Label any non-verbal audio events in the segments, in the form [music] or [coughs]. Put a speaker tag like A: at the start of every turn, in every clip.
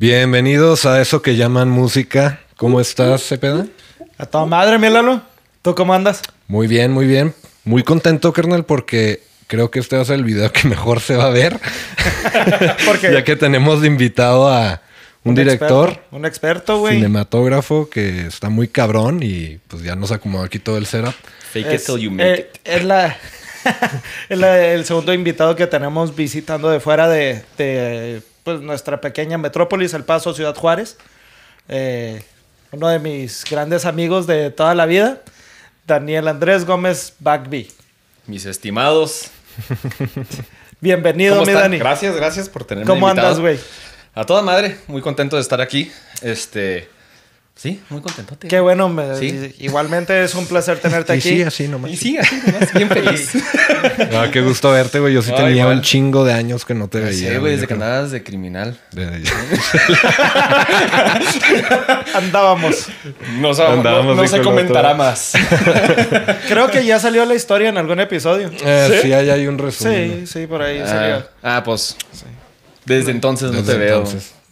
A: Bienvenidos a eso que llaman música. ¿Cómo estás, Cepeda?
B: A toda madre, mi Lalo. ¿Tú cómo andas?
A: Muy bien, muy bien. Muy contento, carnal, porque creo que este va a ser el video que mejor se va a ver. [laughs]
B: Porque
A: ya que tenemos de invitado a un, director,
B: experto, un experto, güey.
A: cinematógrafo que está muy cabrón y pues ya nos acomodó aquí todo el setup.
C: Fake
B: Es,
C: it till you make
B: eh,
C: it.
B: es la, [laughs] es la- el segundo invitado que tenemos visitando de fuera de, de, pues, nuestra pequeña metrópolis, El Paso, Ciudad Juárez. Eh, uno de mis grandes amigos de toda la vida, Daniel Andrés Gómez Bagby.
C: Mis estimados. [laughs]
B: Bienvenido,
C: ¿Cómo
B: mi
C: están?
B: Dani.
C: Gracias, gracias por tenerme
B: ¿Cómo
C: invitado.
B: andas, güey?
C: A toda madre, muy contento de estar aquí. Este, sí, muy contentote.
B: Qué bueno, me-
C: Sí.
B: igualmente es un placer tenerte [laughs]
A: Y
B: aquí.
A: sí, así nomás.
C: Y sí, así nomás, bien feliz. [laughs]
A: Ah, qué gusto verte, güey. Yo sí
C: Ay,
A: tenía
C: igual.
A: un chingo de años que no te
C: Sí,
A: veía.
C: güey, desde que andabas de criminal.
A: De- [laughs]
B: Andábamos.
C: No,
A: Andábamos
C: no se comentará
A: todo.
C: más.
B: Creo que ya salió la historia en algún episodio.
A: Eh, ¿Sí? ahí hay un resumen.
B: Sí, sí, por ahí
C: ah,
B: salió.
C: ah, pues. Desde entonces no te veo.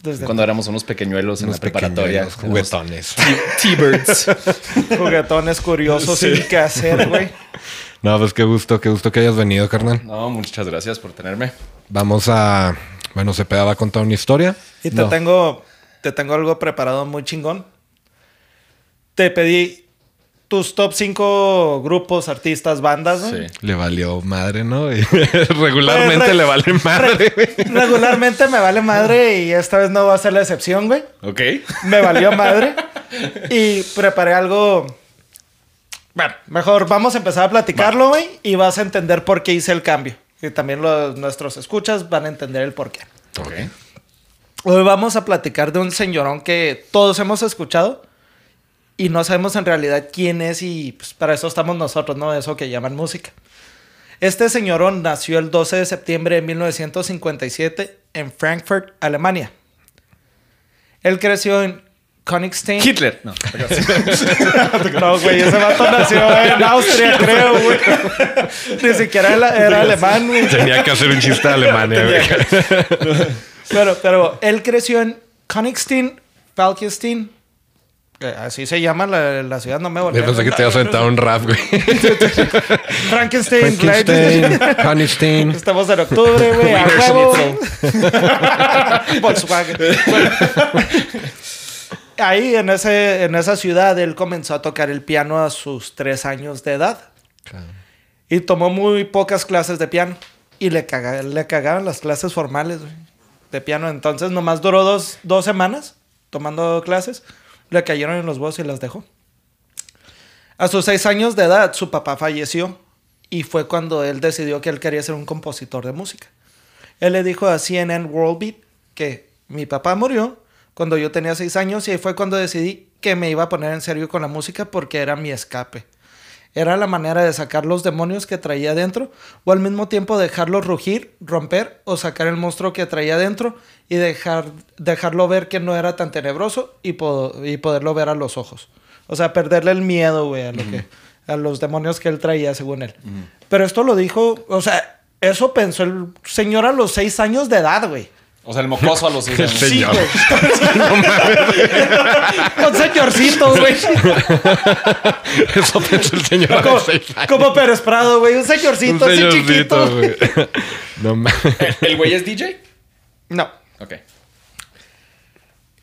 B: Desde
C: Cuando éramos unos pequeñuelos en
A: Unos
C: la preparatoria.
A: juguetones.
C: T-Birds. [laughs]
B: Juguetones curiosos
C: Sí.
B: sin qué hacer, güey. [laughs]
A: No, pues qué gusto, qué gusto que hayas venido, carnal.
C: No, muchas gracias por tenerme.
A: Vamos a... Bueno, Cepeda va a contar una historia.
B: Y te
A: No.
B: tengo, te tengo algo preparado muy chingón. Te pedí tus top 5 grupos, artistas, bandas, ¿no?
C: Sí.
A: Le valió madre, ¿no? [laughs] Regularmente
B: Pues, re-
A: le vale madre.
B: Regularmente me vale madre y esta vez no va a ser la excepción, güey.
C: Ok.
B: Me valió madre. [laughs] Y preparé algo. Bueno, mejor vamos a empezar a platicarlo, güey. Y vas a entender por qué hice el cambio. Y también los, nuestros escuchas van a entender el por qué.
C: Ok.
B: Hoy vamos a platicar de un señorón que todos hemos escuchado y no sabemos en realidad quién es y pues, para eso estamos nosotros, ¿no? Eso que llaman música. Este señorón nació el 12 de septiembre de 1957 en Frankfurt, Alemania. Él creció en Königstein.
C: Hitler. No. [laughs]
B: No, güey, ese vato nació en Austria, creo, güey. Ni siquiera era, era alemán, güey.
A: Tenía que hacer un chiste de Alemania, güey. [laughs]
B: Pero, pero él creció en Königstein, Falkenstein. Eh, Así se llama la, la ciudad, no me volví.
A: Yo pensé que te ibas a aventar un rap, güey. [laughs]
B: Frankenstein,
A: Frankenstein. Constein. [laughs]
B: Estamos en octubre, güey. A huevo. [laughs] Volkswagen. Ahí en, ese, en esa ciudad él comenzó a tocar el piano a sus tres años de edad. Y tomó muy pocas clases de piano. Y le, caga- le cagaban las clases formales güey, de piano. Entonces nomás duró dos, dos semanas tomando clases. Le cayeron en los huevos y las dejó. A sus seis años de edad su papá falleció. Y fue cuando él decidió que él quería ser un compositor de música. Él le dijo a CNN World Beat que mi papá murió cuando yo tenía seis años y fue cuando decidí que me iba a poner en serio con la música porque era mi escape. Era la manera de sacar los demonios que traía dentro o al mismo tiempo dejarlo rugir, romper o sacar el monstruo que traía dentro y dejar, dejarlo ver que no era tan tenebroso y, po- y poderlo ver a los ojos. O sea, perderle el miedo, güey, a, lo que, a los demonios que él traía, según él. Pero esto lo dijo, o sea, eso pensó el señor a los seis años de edad, güey.
C: O sea, el mocoso a los seis [laughs]
A: El
C: años.
A: señor.
B: Un señorcito, güey. [laughs] [laughs]
A: Eso pensó el señor a
B: Como,
A: los seis años.
B: como Pérez Prado, güey. Un señorcito,
A: Un
B: así
A: señorcito,
B: chiquito.
A: güey. No mames.
C: ¿El güey es DJ?
B: No.
C: Ok.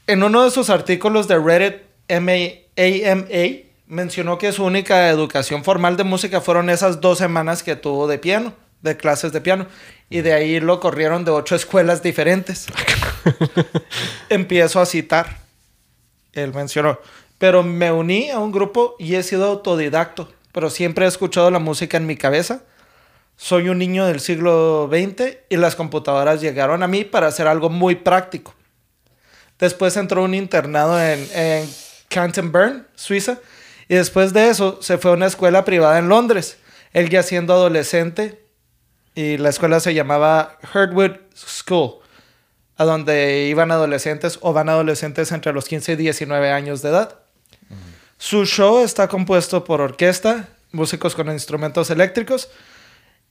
B: En uno de sus artículos de Reddit MA AMA mencionó que su única educación formal de música fueron esas dos semanas que tuvo de piano, de clases de piano. Y de ahí lo corrieron de ocho [laughs] escuelas diferentes. [laughs] Empiezo a citar. Él mencionó. Pero me uní a un grupo y he sido autodidacto. Pero siempre he escuchado la música en mi cabeza. Soy un niño del siglo XX y las computadoras llegaron a mí para hacer algo muy práctico. Después entró un internado en, en Canterbury, Suiza. Y después de eso se fue a una escuela privada en Londres. Él ya siendo adolescente. Y la escuela se llamaba Herdwood School. A donde iban adolescentes o van adolescentes entre los 15 y 19 años de edad. Su show está compuesto por orquesta, músicos con instrumentos eléctricos.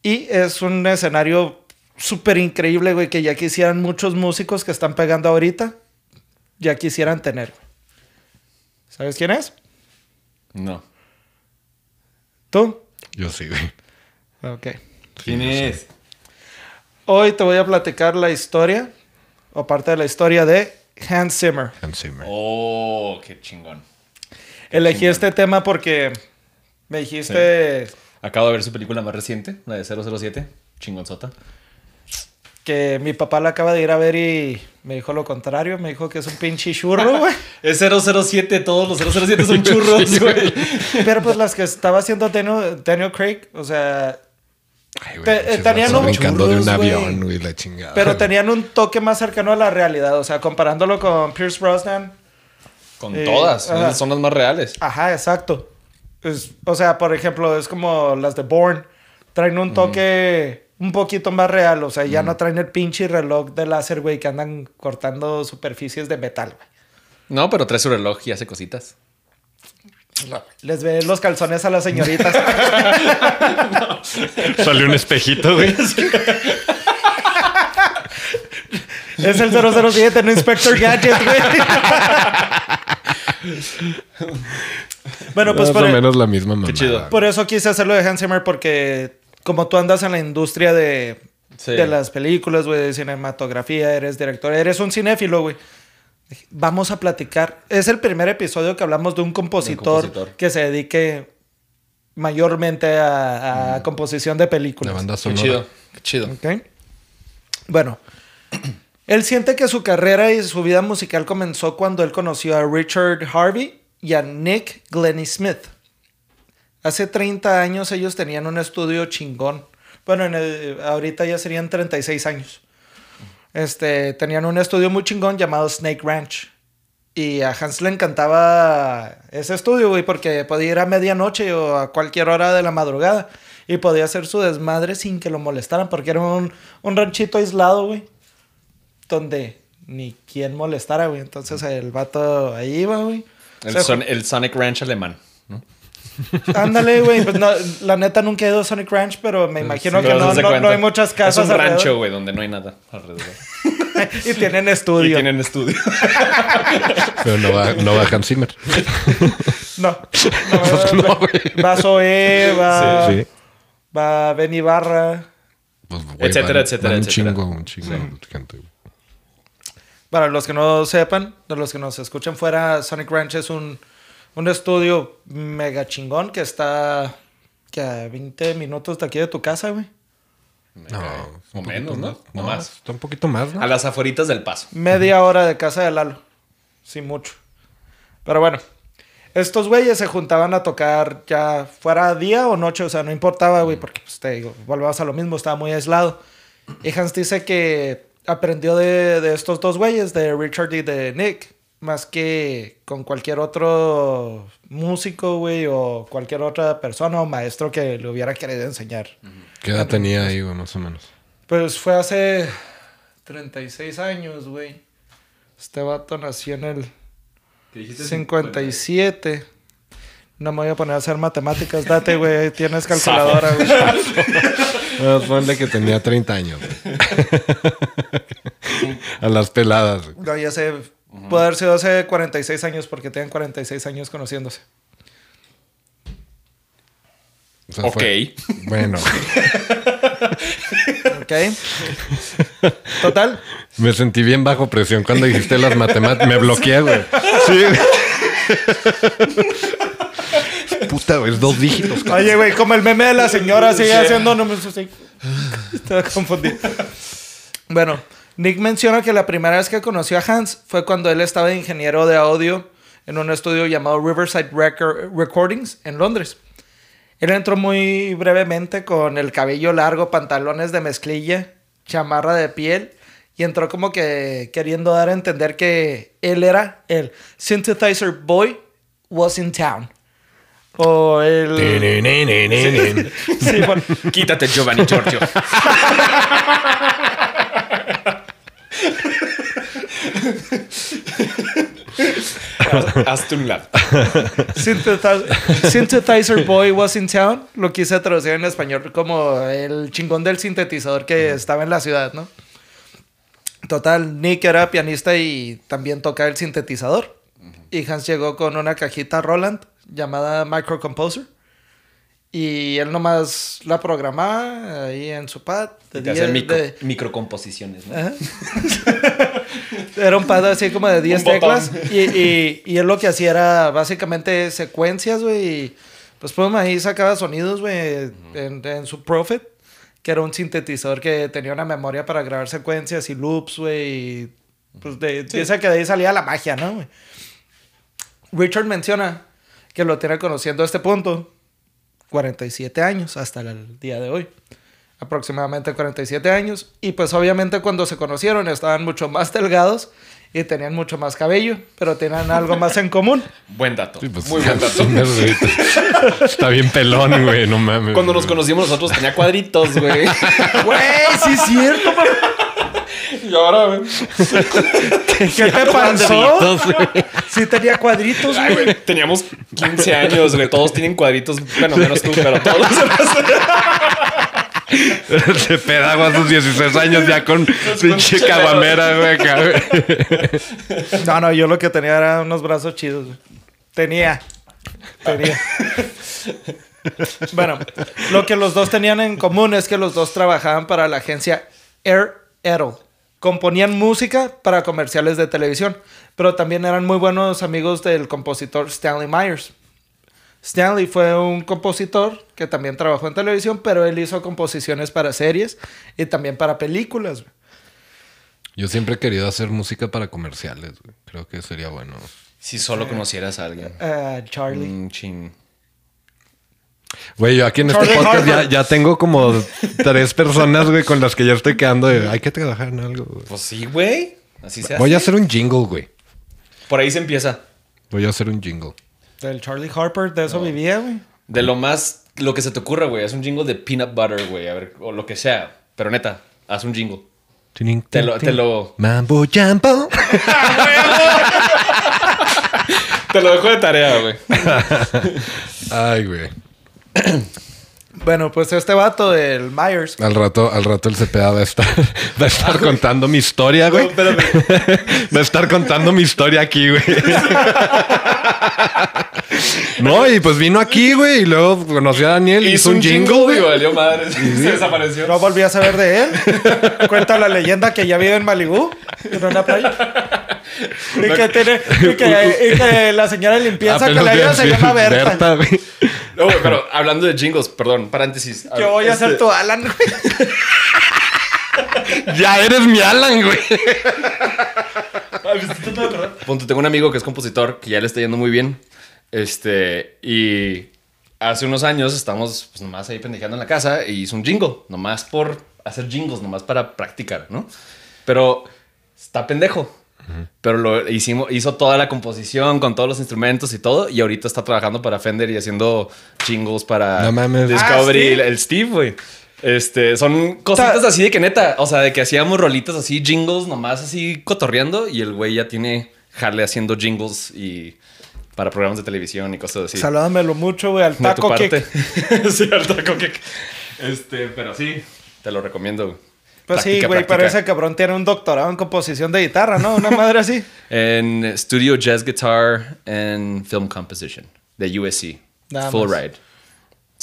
B: Y es un escenario súper increíble, güey, que ya quisieran muchos músicos que están pegando ahorita. ya quisieran tener. ¿Sabes quién es?
C: No.
B: ¿Tú?
A: Yo sí, güey.
B: Ok.
C: ¿Quién es?
B: Hoy te voy a platicar la historia, o parte de la historia de Hans Zimmer.
A: Hans Zimmer.
C: Oh, qué chingón.
B: Elegí este tema porque me dijiste
C: Acabo de ver su película más reciente, la de 007. Chingonzota.
B: que mi papá la acaba de ir a ver y me dijo lo contrario. Me dijo que es un pinche churro, [laughs] güey.
C: Es 007, todos los 007 son [laughs] churros, güey.
B: Pero pues las que estaba haciendo Daniel, Daniel Craig, o sea,
A: Ay, güey,
B: Te-
A: pinches
B: tenían
A: vatos
B: un
A: brincando de un
B: churros, güey.
A: avión, güey, la chingada.
B: pero tenían un toque más cercano a la realidad. O sea, comparándolo con Pierce Brosnan.
C: Con
B: Eh,
C: todas,
B: ajá.
C: son las más reales.
B: Ajá, exacto. Es- o sea, por ejemplo, es como las de Bourne. Traen un toque un poquito más real. O sea, ya no traen el pinche reloj de láser, güey, que andan cortando superficies de metal, güey.
C: No, pero trae su reloj y hace cositas.
B: Les ve los calzones a las señoritas. [laughs]
A: Salió un espejito, güey.
B: es el 007, no Inspector Gadget, güey. bueno, pues
A: Más
B: por,
A: o
B: e-
A: menos la misma mamada.
C: chido.
B: por eso quise hacerlo de Hans Zimmer porque como tú andas en la industria de,
C: Sí.
B: de las películas, güey, de cinematografía, eres director, eres un cinéfilo, güey. Vamos a platicar. Es el primer episodio que hablamos de un compositor,
C: compositor.
B: que se dedique mayormente a, a composición de
A: La
B: películas.
A: banda
C: Qué
A: sonora.
C: chido. Qué chido.
B: Bueno, él siente que su carrera y su vida musical comenzó cuando él conoció a Richard Harvey y a Nick Glennie Smith. Hace 30 años ellos tenían un estudio chingón. Bueno, en el- ahorita ya serían 36 años. Este, tenían un estudio muy chingón llamado Snake Ranch. Y a Hans le encantaba ese estudio, güey, porque podía ir a medianoche o a cualquier hora de la madrugada. Y podía hacer su desmadre sin que lo molestaran, porque era un, un ranchito aislado, güey. Donde ni quien molestara, güey. Entonces el vato ahí iba, güey.
C: El, son- el Sonic Ranch alemán. ¿no?
B: Ándale, güey. Pues no, la neta nunca he ido a Sonic Ranch, pero me imagino que no, no- hay muchas casas
C: Es un rancho, güey, donde no hay nada alrededor. [laughs]
B: y tienen
C: Y
B: estudio.
C: tienen estudio. [laughs]
A: Pero no va, no va Hans Zimmer.
B: No. no, [laughs]
A: Pues no, güey.
B: va Zoé, va,
A: Sí.
B: va Ben Ibarra.
A: Pues, güey,
C: Etcétera,
A: van-
C: etcétera,
A: van Un
C: etcétera.
A: chingo, un chingo de gente, güey.
B: Para los que no sepan, de los que nos escuchan fuera, Sonic Ranch es un, un estudio mega chingón que está que a 20 minutos de aquí de tu casa, güey.
A: No,
C: o menos, ¿no?
A: No,
C: más.
A: Está un poquito más, ¿no?
C: A las aforitas del paso.
B: Media hora de casa de Lalo. Sin mucho. Pero bueno, estos güeyes se juntaban a tocar ya fuera día o noche, o sea, no importaba, güey, porque pues te digo, volvamos a lo mismo, estaba muy aislado. Y Hans dice que aprendió de, de estos dos güeyes, de Richard y de Nick, más que con cualquier otro músico, güey, o cualquier otra persona o maestro que le hubiera querido enseñar.
A: ¿Qué edad tenía ahí, güey, más o menos?
B: Pues fue hace 36 años, güey. Este vato nació en el 57. No me voy a poner a hacer matemáticas. Date, güey. Tienes calculadora, güey. [laughs]
A: Ah, ponle que tenía 30 años, güey. [laughs] A las peladas, güey.
B: No, ya sé. Puede haber sido hace 46 años porque tienen 46 años conociéndose.
A: O sea,
C: Ok.
A: fue- Bueno, [laughs]
B: ¿Ok? Total.
A: me sentí bien bajo presión cuando dijiste las matemáticas. Me bloqueé, güey. Sí. Puta, güey, es dos dígitos. cabrón.
B: Oye, güey, como el meme de la señora sigue haciendo números así. Estaba confundido. Bueno, Nick menciona que la primera vez que conoció a Hans fue cuando él estaba de ingeniero de audio en un estudio llamado Riverside Record- Recordings en Londres. Él entró muy brevemente con el cabello largo, pantalones de mezclilla, chamarra de piel y entró como que queriendo dar a entender que él era el synthesizer boy was in town. O el... [laughs] Sí, bueno,
C: Quítate, Giovanni Giorgio. [laughs] Hazte un lado.
B: Synthesizer, Synthesizer Boy was in town. Lo quise traducir en español como el chingón del sintetizador que estaba en la ciudad, ¿no? Total, Nick era pianista y también tocaba el sintetizador. Y Hans llegó con una cajita Roland llamada Micro Composer. Y él nomás la programaba ahí en su pad. de
C: Y te hacen micro,
B: de-
C: microcomposiciones, ¿no? [laughs]
B: Era un pad así como de 10
C: Un botón.
B: teclas. Y, y, y él lo que hacía era básicamente secuencias, güey. Y pues pum, ahí sacaba sonidos, güey, en, en su Prophet. Que era un sintetizador que tenía una memoria para grabar secuencias y loops, güey. y, Pues de, dice que de ahí salía la magia, ¿no, güey? Richard menciona que lo tiene conociendo a este punto 47 años hasta el día de hoy. Aproximadamente 47 años. Y pues obviamente cuando se conocieron estaban mucho más delgados y tenían mucho más cabello, pero tenían algo más en común. [laughs]
C: Buen dato.
A: Sí, pues,
C: Muy buen dato.
A: Está bien pelón, güey. No mames.
C: Cuando nos conocimos nosotros tenía cuadritos, güey. [laughs]
B: Güey, sí es cierto, papá. [laughs]
C: y ahora, güey.
B: ¿Qué te pasó? Sí tenía cuadritos,
C: Ay,
B: güey.
C: teníamos 15 años, güey. Todos tienen cuadritos. Bueno, menos tú, pero todos. [laughs]
A: Se pedagua a sus 16 años ya con pinche caguamera, güey.
B: No, no, yo lo que tenía era unos brazos chidos. Tenía. Tenía. bueno, lo que los dos tenían en común es que los dos trabajaban para la agencia Air Edel. Componían música para comerciales de televisión, pero también eran muy buenos amigos del compositor Stanley Myers. Stanley fue un compositor que también trabajó en televisión, pero él hizo composiciones para series y también para películas. güey.
A: Yo siempre he querido hacer música para comerciales, güey. Creo que sería bueno.
C: Si solo conocieras a alguien.
B: Ah, Charlie.
C: Un chin.
A: Güey, yo aquí en este
B: Charlie
A: podcast ya, ya tengo como tres personas, güey, con las que ya estoy quedando. de, Hay que trabajar en algo, güey.
C: Pues sí, güey. Así se
A: Voy a
C: hace.
A: hacer un jingle, güey.
C: Por ahí se empieza.
A: Voy a hacer un jingle.
B: Del Charlie Harper, de eso vivía, güey.
C: De lo más, lo que se te ocurra, güey. Haz un jingle de peanut butter, güey. A ver, o lo que sea. Pero neta, haz un jingle. Te lo- te lo-
A: Mambo Jambo. [laughs] [laughs]
C: Te lo dejo de tarea, güey.
A: Ay, güey. [clears throat]
B: Bueno, pues este vato, el Myers.
A: Al rato, al rato el CPA va a estar, [laughs] va a estar contando mi historia, güey. Va a estar contando mi historia aquí, güey. No, y pues vino aquí, güey, y luego conoció a Daniel, hizo, un jingle,
C: y
A: güey.
C: valió madre. [laughs] Se desapareció.
B: No volví a saber de él. Cuenta la leyenda que ya vive en Malibú, en una playa. Y que, tiene, y que, [laughs] y que la señora de limpieza que
A: Apenas
B: le ayuda
A: iba a
B: se llama Berta.
C: No, güey, pero hablando de jingles, perdón, paréntesis.
B: Que voy a
C: Este,
B: ser tu Alan, güey.
A: Ya eres mi Alan, güey. [laughs]
C: Punto, tengo un amigo que es compositor, que ya le está yendo muy bien. Este, y hace unos años estamos pues, nomás ahí pendejeando en la casa y hizo un jingle, nomás por hacer jingles, nomás para practicar, ¿no? Pero está pendejo. Pero lo hicimos, hizo toda la composición con todos los instrumentos y todo. Y ahorita está trabajando para Fender y haciendo jingles para
A: No mames.
C: Discovery,
B: Ah,
C: el Steve, güey. Este, son cositas
B: Ta-
C: así de que neta, o sea, de que hacíamos rolitas así, jingles nomás así cotorreando. Y el güey ya tiene jale haciendo jingles y para programas de televisión y cosas así.
B: Salúdamelo mucho, güey, al
C: de tu
B: taco
C: parte.
B: kick. [laughs]
C: sí, al taco kick. Este, pero sí, te lo recomiendo. güey.
B: Pues sí, güey, pero ese cabrón tiene un doctorado en composición de guitarra, ¿no? Una madre así. [laughs]
C: En Studio Jazz Guitar and Film Composition de USC.
B: Nada
C: Full
B: más.
C: ride.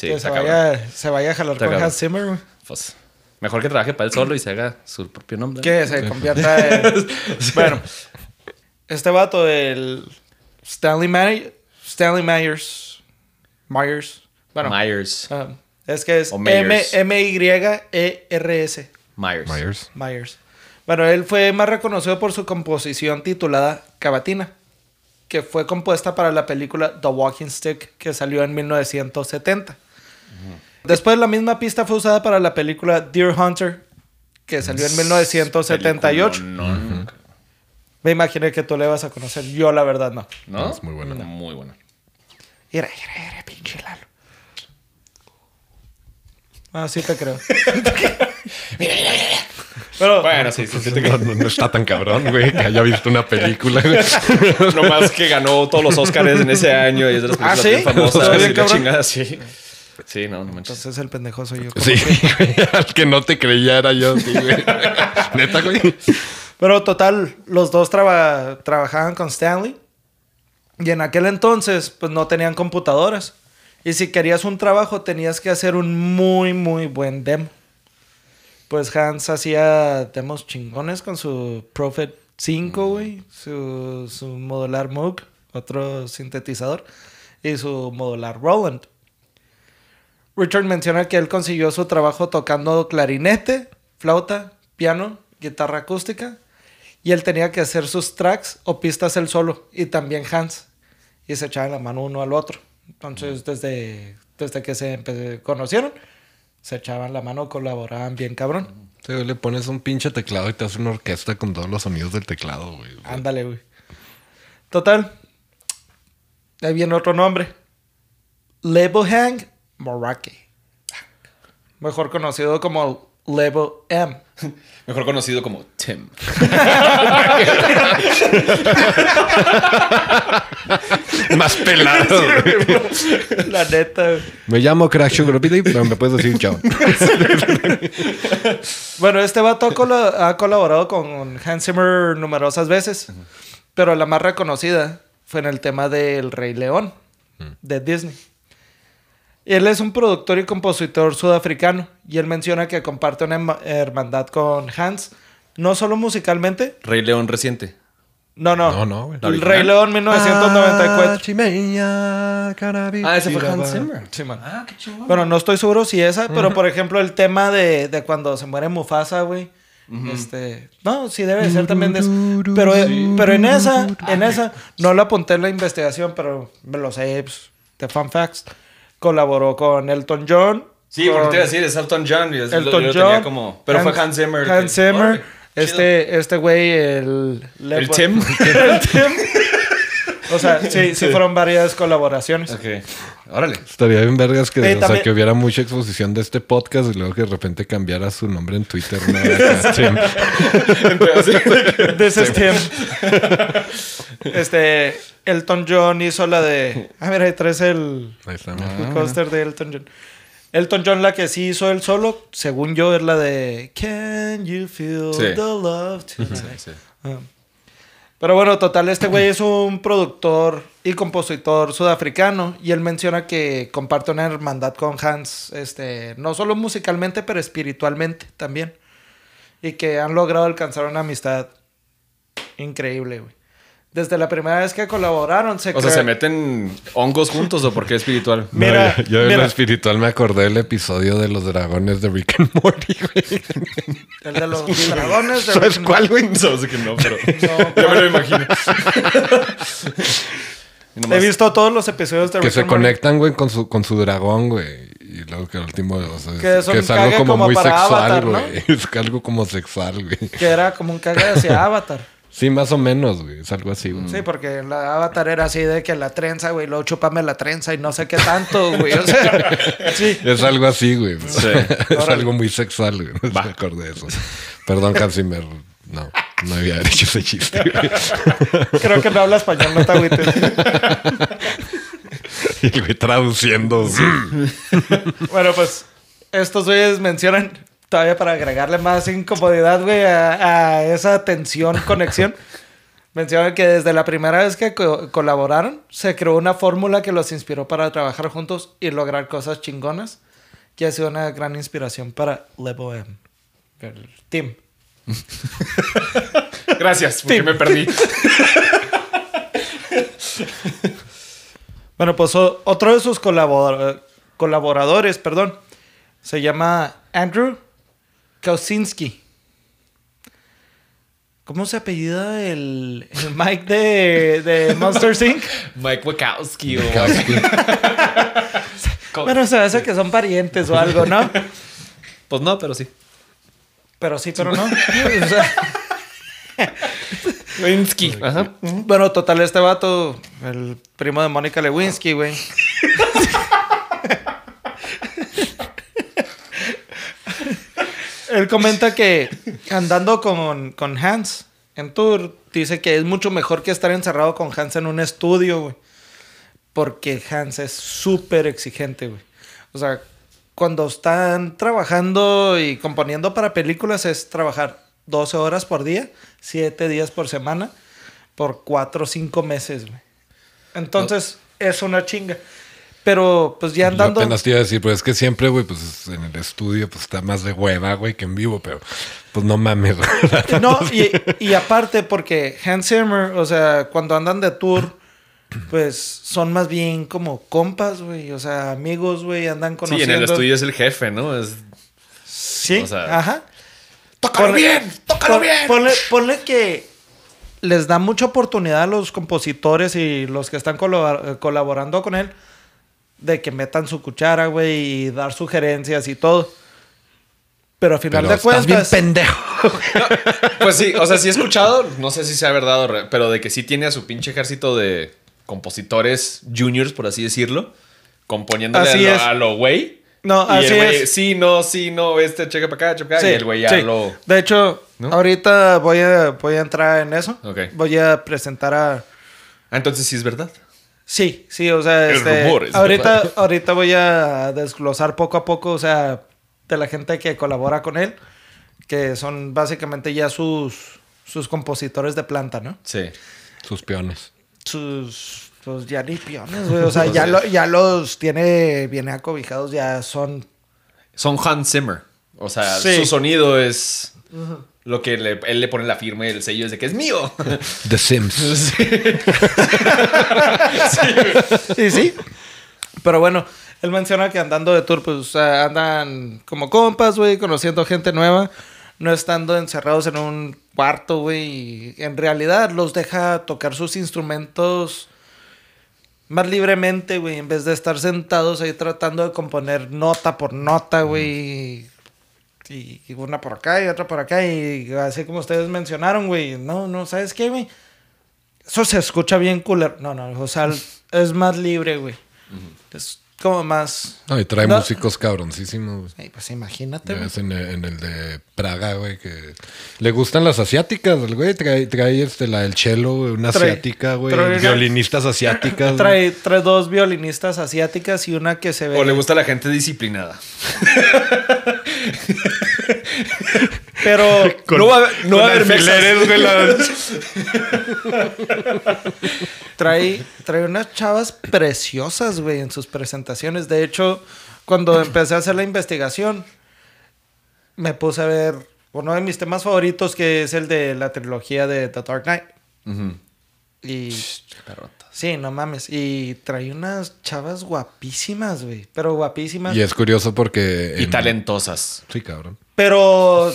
C: Sí,
B: que se vaya, se vaya a jalar
C: Está
B: con
C: cabrón.
B: Hans Zimmer, güey.
C: Pues, mejor que trabaje para él solo y se haga su propio nombre.
B: Que se convierta [laughs] en... bueno, este vato, el Stanley, May- Stanley Myers. Myers. Bueno,
C: Myers.
B: ah, es que es M-.
C: M-Y-E-R-S.
B: Myers.
C: Myers.
A: Myers.
B: Bueno, él fue más reconocido por su composición titulada Cavatina, que fue compuesta para la película The Walking Stick, que salió en 1970. Después la misma pista fue usada para la película Deer Hunter, que salió en 1978.
C: No, no,
B: Me imaginé que tú le vas a conocer. Yo, la verdad, no.
C: ¿No?
A: Es muy buena.
C: Muy buena.
B: Mira, mira, mira, pinche Lalo. Ah, sí te creo. Pero,
C: Bueno, sí, sí, sí.
A: No, no- no está tan cabrón, güey, que haya visto una película. güey.
C: Nomás que ganó todos los Oscars en ese año y es de las
B: ¿Ah,
C: películas
B: sí?
C: bien famosas. Sí. Sí, no, no manches.
B: entonces el pendejo soy yo.
A: Sí, [laughs] güey, al que no te creía era yo, sí, güey. [laughs] Neta, güey.
B: Pero total, los dos traba- trabajaban con Stanley. Y en aquel entonces, pues no tenían computadoras. Y si querías un trabajo, tenías que hacer un muy, muy buen demo. Pues Hans hacía demos chingones con su Prophet 5, güey. Su, su modular Moog, otro sintetizador. Y su modular Roland. Richard menciona que él consiguió su trabajo tocando clarinete, flauta, piano, guitarra acústica. Y él tenía que hacer sus tracks o pistas él solo. Y también Hans. Y se echaban la mano uno al otro. Entonces, desde, desde que se conocieron, se echaban la mano, colaboraban bien cabrón.
A: Sí, le pones un pinche teclado y te hace una orquesta con todos los sonidos del teclado, güey.
B: Ándale, güey. Total. Ahí viene otro nombre. Lebohang Morake. Mejor conocido como Lebo M. [laughs]
C: Mejor conocido como Tim. [laughs]
A: Más pelado.
B: La neta.
A: Me llamo Crash Sugar pero me puedes decir chao. [laughs]
B: Bueno, este vato ha, colaborado con Hans Zimmer numerosas veces. Pero la más reconocida fue en el tema del Rey León de Disney. Él es un productor y compositor sudafricano y él menciona que comparte una herma- hermandad con Hans, no solo musicalmente,
C: Rey León reciente.
B: no, no,
A: No, no, güey.
C: La
B: el. Rey León 1994.
C: Ah, ese fue Hans Zimmer.
B: Sí, man.
C: Ah, qué chingón.
B: Bueno, no estoy seguro si esa, pero por ejemplo el tema de, de cuando se muere Mufasa, güey. Este, no, sí debe de ser también de eso. Pero, pero en esa, en esa, no lo apunté en la investigación, pero me lo sé, pues, de fun facts. Colaboró con Elton John.
C: Sí, porque te iba a decir, es Elton John.
B: Elton
C: yo
B: John.
C: tenía como... Pero fue Hans Zimmer.
B: Hans Zimmer. Este, este güey, el...
C: ¿El Tim? [laughs]
B: el Tim. [laughs] O sea, sí, sí fueron varias colaboraciones.
C: Ok. Órale.
A: Estaría bien vergas que,
B: Eh,
A: o sea, que hubiera mucha exposición de este podcast y luego que de repente cambiara su nombre en Twitter. ¿no?
B: This is Tim. Este, Elton John hizo la de. A ver, ahí traes el,
A: Ahí está,
B: el
A: mira.
B: póster de Elton John. Elton John, la que sí hizo él solo, según yo, es la de Can you feel
C: Sí.
B: the love tonight?
C: Sí.
B: Ah. Pero bueno, total, este güey es un productor y compositor sudafricano y él menciona que comparte una hermandad con Hans, este, no solo musicalmente, pero espiritualmente también. Y que han logrado alcanzar una amistad increíble, güey. Desde la primera vez que colaboraron, se
C: O sea, ¿se meten hongos juntos o por qué espiritual?
A: No,
B: Mira,
A: yo, yo de lo espiritual me acordé del episodio de los dragones de Rick and Morty, güey.
B: El de los [laughs] dragones. de
A: ¿Sabes
B: Rick
A: cuál, güey?
C: Sabes que no, pero... [laughs]
B: No,
C: Yo me lo imagino. [laughs]
B: He visto todos los episodios de
A: Que
B: Rick
A: se
B: and Morty.
A: conectan, güey, con su, con su dragón, güey. Y luego que el último, o sea, es,
B: Que es
A: que es algo
B: cague
A: como,
B: como
A: muy sexual,
B: Avatar, ¿no?
A: güey. Es algo como sexual, güey.
B: Que era como un caga hacia Avatar.
A: Sí, más o menos, güey. Es algo así, güey.
B: Sí, porque la Avatar era así de que la trenza, güey, luego chúpame la trenza y no sé qué tanto, güey. O sea, [laughs] sí.
A: Es algo así, güey.
C: Sí. [laughs]
A: es algo muy sexual, güey. [laughs] No me acordé de eso. Perdón, Hans Zimmer. No, no había hecho ese chiste, güey.
B: Creo que no habla español, no te agüites.
A: Y güey traduciendo.
B: Bueno, pues estos güeyes mencionan, todavía para agregarle más incomodidad, güey, a, a esa tensión, [laughs] conexión. Mencionan que desde la primera vez que co- colaboraron, se creó una fórmula que los inspiró para trabajar juntos y lograr cosas chingonas, que ha sido una gran inspiración para Lebo M. El team. [laughs]
C: Gracias, porque me perdí. [laughs]
B: Bueno, pues otro de sus colabor- colaboradores, perdón, se llama Andrew Kausinski. ¿Cómo se apellida el, el Mike de, de Monster Inc? [laughs]
C: Mike Wachowski o... [laughs]
B: Bueno, se hace que son parientes o algo, ¿no?
C: Pues no, pero sí.
B: Pero sí, pero no. [laughs] O sea,
C: Winsky. Ajá.
B: bueno, total, este vato, el primo de Mónica Lewinsky, güey. Él comenta que andando con, con Hans en tour, dice que es mucho mejor que estar encerrado con Hans en un estudio, güey. Porque Hans es súper exigente, güey. O sea, cuando están trabajando y componiendo para películas es trabajar 12 horas por día, 7 días por semana, por 4 o 5 meses, güey. Entonces, es una chinga. Pero, pues ya
A: Yo
B: andando...
A: apenas te iba a decir, pues es que siempre, güey, pues en el estudio, pues está más de hueva, güey, que en vivo, pero pues no mames, güey. [laughs]
B: No, y, y aparte porque Hans Zimmer, o sea, cuando andan de tour, pues son más bien como compas, güey. O sea, amigos, güey, andan
C: Sí,
B: conociendo.
C: en el estudio es el jefe, ¿no? Es...
B: Sí,
C: o sea,
B: ajá.
C: ¡Tócalo
B: Ponle-
C: bien! ¡Tócalo
B: pon-
C: bien!
B: Ponle, ponle que les da mucha oportunidad a los compositores y los que están colabor- colaborando con él de que metan su cuchara, güey, y dar sugerencias y todo. Pero a final
A: Pero
B: de
A: estás bien
B: cuentas,
A: pendejo. [laughs]
C: Pues sí, o sea, sí he escuchado, no sé si sea verdad o re- pero de que sí tiene a su pinche ejército de compositores juniors, por así decirlo, componiéndole
B: Así
C: a
B: es.
C: lo- a lo güey.
B: No,
C: y
B: así
C: el güey,
B: es.
C: sí, no, sí, no, este checa para acá, checa para acá,
B: Sí,
C: y el güey ya
B: sí.
C: lo...
B: De hecho,
C: ¿No?
B: ahorita voy a, voy a entrar en eso.
C: Ok.
B: Voy a presentar a...
C: Ah, entonces sí es verdad.
B: Sí, sí, o sea,
C: El
B: este,
C: rumor es
B: ahorita,
C: verdad. [laughs]
B: ahorita voy a desglosar poco a poco, o sea, de la gente que colabora con él, que son básicamente ya sus, sus compositores de planta, ¿no?
C: Sí.
A: Sus peones.
B: Sus, pues ya ni piones, güey, o sea, ya, lo- ya los tiene bien acobijados, ya son...
C: Son Hans Zimmer. O sea,
B: Sí.
C: su sonido es lo que le- él le pone la firma y el sello es de que es mío.
A: The Sims. [laughs]
B: Sí, sí. Pero bueno, él menciona que andando de tour, pues andan como compas, güey, conociendo gente nueva, no estando encerrados en un cuarto, güey. En realidad los deja tocar sus instrumentos más libremente, güey, en vez de estar sentados ahí tratando de componer nota por nota, güey. Y, y una por acá y otra por acá. Y así como ustedes mencionaron, güey. No, no, ¿sabes qué, güey? Eso se escucha bien cooler. No, no, o sea, es más libre, güey. Es como más.
A: No, y trae
B: No.
A: músicos cabroncísimos.
B: pues imagínate,
A: Ya en, el- en el de Praga, güey, que le gustan las asiáticas, güey. Trae, trae este, la del cello, güey, una
B: Trae-
A: asiática, güey.
B: trae
A: Violinistas asiáticas. [laughs]
B: Trae, trae dos violinistas asiáticas y una que se ve.
C: O le gusta la gente disciplinada. [laughs]
B: Pero. [laughs]
C: no va a haber, no va a haber
A: güey, la-
B: Trae, trae unas chavas preciosas, güey, en sus presentaciones. De hecho, cuando empecé a hacer la investigación, me puse a ver uno de mis temas favoritos, que es el de la trilogía de The Dark Knight.
C: Ujú.
B: Y
C: Perrota.
B: sí, no mames. Y trae unas chavas guapísimas, güey. Pero guapísimas.
A: Y es curioso porque.
C: Y
A: en-
C: talentosas.
A: Sí, cabrón.
B: Pero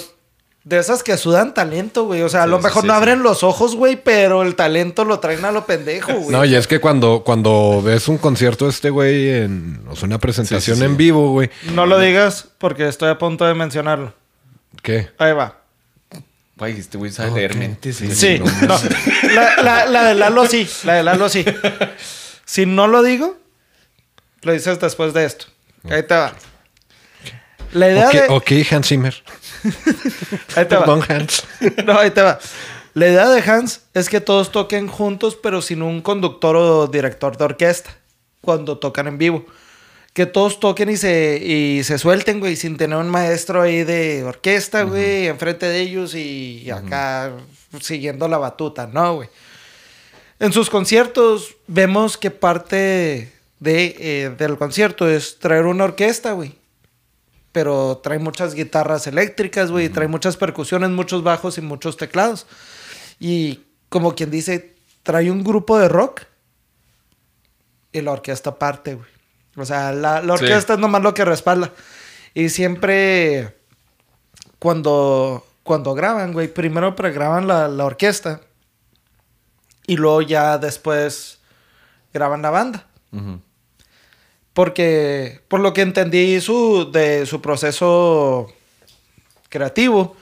B: de esas que sudan talento, güey. O sea, a
C: Sí,
B: lo mejor
C: sí,
B: no
C: sí.
B: abren los ojos, güey, pero el talento lo traen a lo pendejo, güey.
A: No, y es que cuando, cuando ves un concierto de este güey, en, o sea, una presentación
C: Sí, sí, sí.
A: en vivo, güey.
B: No lo digas porque estoy a punto de mencionarlo.
A: ¿Qué?
B: Ahí va.
C: Güey, este güey sabe leer mentes.
B: Sí,
A: no.
B: La, la- la de Lalo sí, la de Lalo sí. Si no lo digo, lo dices después de esto. Ahí te va. La idea
A: Ok,
B: de...
A: ok, Hans Zimmer. [laughs]
B: Ahí te va.
A: Hans. [laughs]
B: No, ahí te va. La idea de Hans es que todos toquen juntos, pero sin un conductor o director de orquesta, cuando tocan en vivo. Que todos toquen y se, y se suelten, güey, sin tener un maestro ahí de orquesta, güey, enfrente de ellos y acá siguiendo la batuta, ¿no, güey? En sus conciertos vemos que parte de, eh, del concierto es traer una orquesta, güey pero trae muchas guitarras eléctricas, güey, trae muchas percusiones, muchos bajos y muchos teclados. Y como quien dice, trae un grupo de rock y la orquesta parte, güey. O sea, la, la
C: Sí.
B: orquesta es nomás lo que respalda. Y siempre cuando, cuando graban, güey, primero pregraban la, la orquesta y luego ya después graban la banda.
C: Ujú.
B: Porque, por lo que entendí su, de su proceso creativo,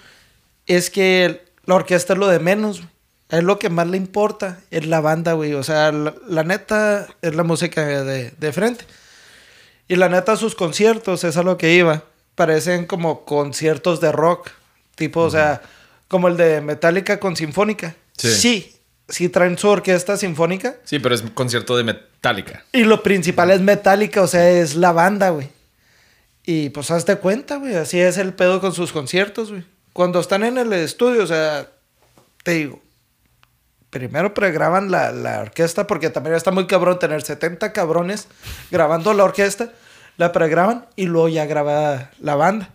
B: es que la orquesta es lo de menos. Es lo que más le importa, es la banda, güey. O sea, la, la neta es la música de, de frente. Y la neta, sus conciertos, es a lo que iba. Parecen como conciertos de rock. Tipo, o sea, como el de Metallica con Sinfónica.
C: Sí.
B: sí, sí traen su orquesta sinfónica.
C: Sí, pero es concierto de Metallica.
B: Y lo principal es Metallica, o sea, es la banda, güey. Y pues hazte cuenta, güey. Así es el pedo con sus conciertos, güey. cuando están en el estudio, o sea, te digo, primero pregraban la, la orquesta, porque también está muy cabrón tener 70 cabrones grabando la orquesta, la pregraban y luego ya graba la banda.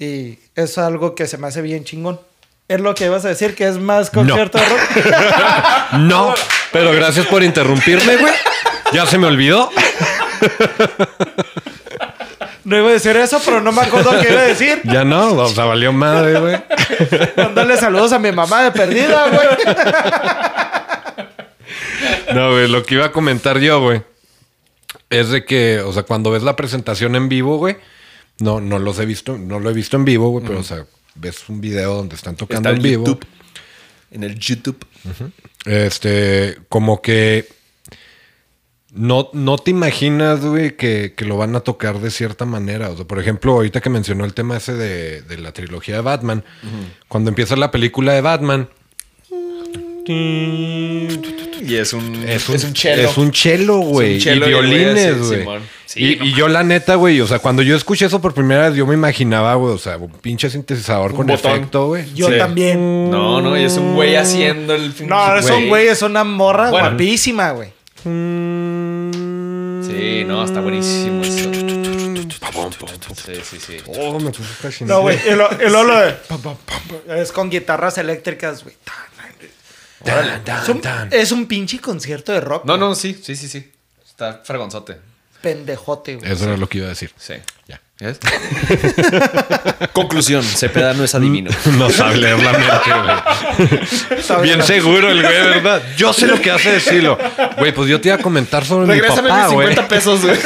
B: Y es algo que se me hace bien chingón. Es lo que ibas a decir, que es más concierto de rock. [laughs]
A: No, [laughs] pero gracias por interrumpirme, güey. Ya se me olvidó.
B: No iba a decir eso, pero no me acuerdo qué iba a decir.
A: Ya no, o sea, valió madre, güey.
B: Mándale saludos a mi mamá de perdida, güey.
A: No, güey, lo que iba a comentar yo, güey, es de que, o sea, cuando ves la presentación en vivo, güey, no, no los he visto, no lo he visto en vivo, güey, pero, o sea, ves un video donde están tocando
C: Está
A: en vivo.
C: YouTube. En el YouTube.
A: Este, como que no, no te imaginas, güey, que, que lo van a tocar de cierta manera. O sea, por ejemplo, ahorita que mencionó el tema ese de, de la trilogía de Batman, cuando empieza la película de Batman,
C: Y es un,
A: es un,
C: es un chelo.
A: Es un chelo, güey.
C: Es un chelo
A: y violines, güey.
C: Sí,
A: y,
C: no
A: y yo, la neta, güey, o sea, cuando yo escuché eso por primera vez, yo me imaginaba, güey, o sea, un pinche sintetizador
C: Un
A: con
C: botón.
A: efecto, güey.
B: Yo
C: Sí.
B: también.
C: No, no, y es un güey haciendo el
B: No, es un güey, es una morra
C: Bueno.
B: guapísima, güey.
C: Sí, no, está buenísimo eso. Sí, sí, sí.
A: Oh, me.
B: No, güey. Lo- lo de- [laughs] Es con guitarras eléctricas, güey.
A: Tan, tan,
B: Es un,
A: tan.
B: es un pinche concierto de rock.
C: No, no, sí, sí, sí, sí. Está fregonzote.
B: Pendejote, güey.
A: Eso era lo que iba a decir.
C: Sí.
A: Ya.
C: ¿Ves? [laughs] Conclusión, Cepeda no es adivino. [laughs]
A: No sabe leer la mente, güey. Bien seguro el güey, ¿verdad? Yo sé lo que hace decirlo. Güey, pues yo te iba a comentar sobre
C: Regrésame
A: mi papá,
C: mis
A: güey.
C: 50 pesos, güey.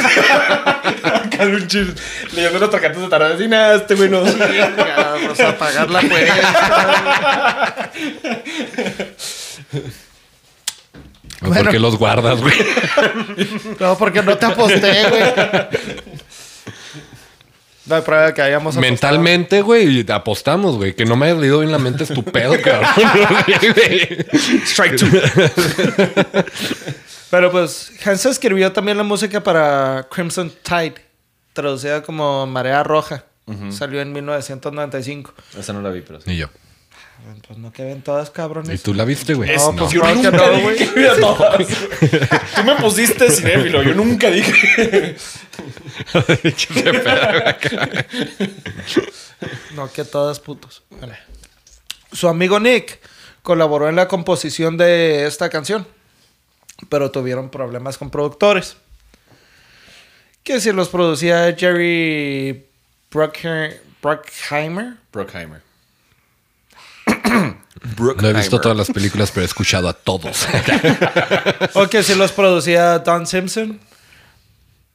C: Acá un chis- Leyendo los tracantes de tarot. Y nada, este güey no.
B: Vamos a pagar la cuenta.
A: ¿Por qué
B: Bueno.
A: los guardas, güey?
B: No, porque no te aposté, güey. No hay prueba de que hayamos apostado.
A: Mentalmente, güey, apostamos, güey. Que no me hayas leído bien la mente es tu pedo, [laughs] cabrón.
C: Strike two.
B: Pero pues, Hans escribió también la música para Crimson Tide, traducida como Marea Roja. Salió en 1995.
C: Esa no la vi, pero sí.
A: Ni yo.
B: Pues no que ven todas,
A: ¿Y
B: cabrones.
A: tú la viste, güey?
B: No,
A: No.
B: pues claro que no, güey. [laughs]
C: dije que vi a todas. Tú me pusiste cinéfilo. Yo nunca dije. [laughs] [laughs]
B: No, que todas putos. Vale. Su amigo Nick colaboró en la composición de esta canción, pero tuvieron problemas con productores. Que si los producía Jerry Brucker- Bruckheimer.
C: Brookheimer. [coughs]
A: No he visto todas las películas, pero he escuchado a todos.
B: O que si los producía Don Simpson.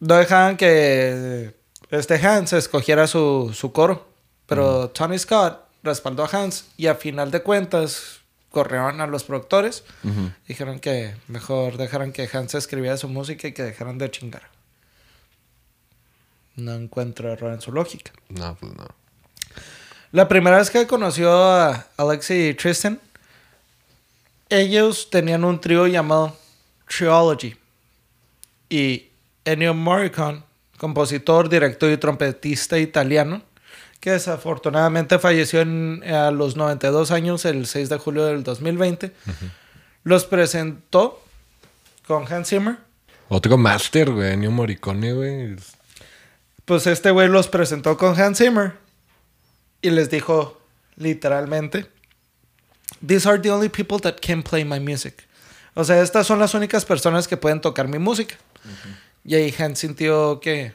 B: No dejaban que este Hans escogiera su, su coro. Pero Tony Scott respaldó a Hans y a final de cuentas corrieron a los productores. Dijeron que mejor dejaran que Hans escribiera su música y que dejaran de chingar. No encuentro error en su lógica.
A: no, pues no.
B: La primera vez que conoció a Alexi y Tristan, ellos tenían un trío llamado Triology. Y Ennio Morricone, compositor, director y trompetista italiano, que desafortunadamente falleció en- a los 92 años el 6 de julio del 2020, los presentó con Hans Zimmer.
A: Otro máster, güey. Ennio Morricone, güey.
B: Pues este güey los presentó con Hans Zimmer y les dijo literalmente, These are the only people that can play my music. O sea, estas son las únicas personas que pueden tocar mi música. Y ahí Hans sintió que,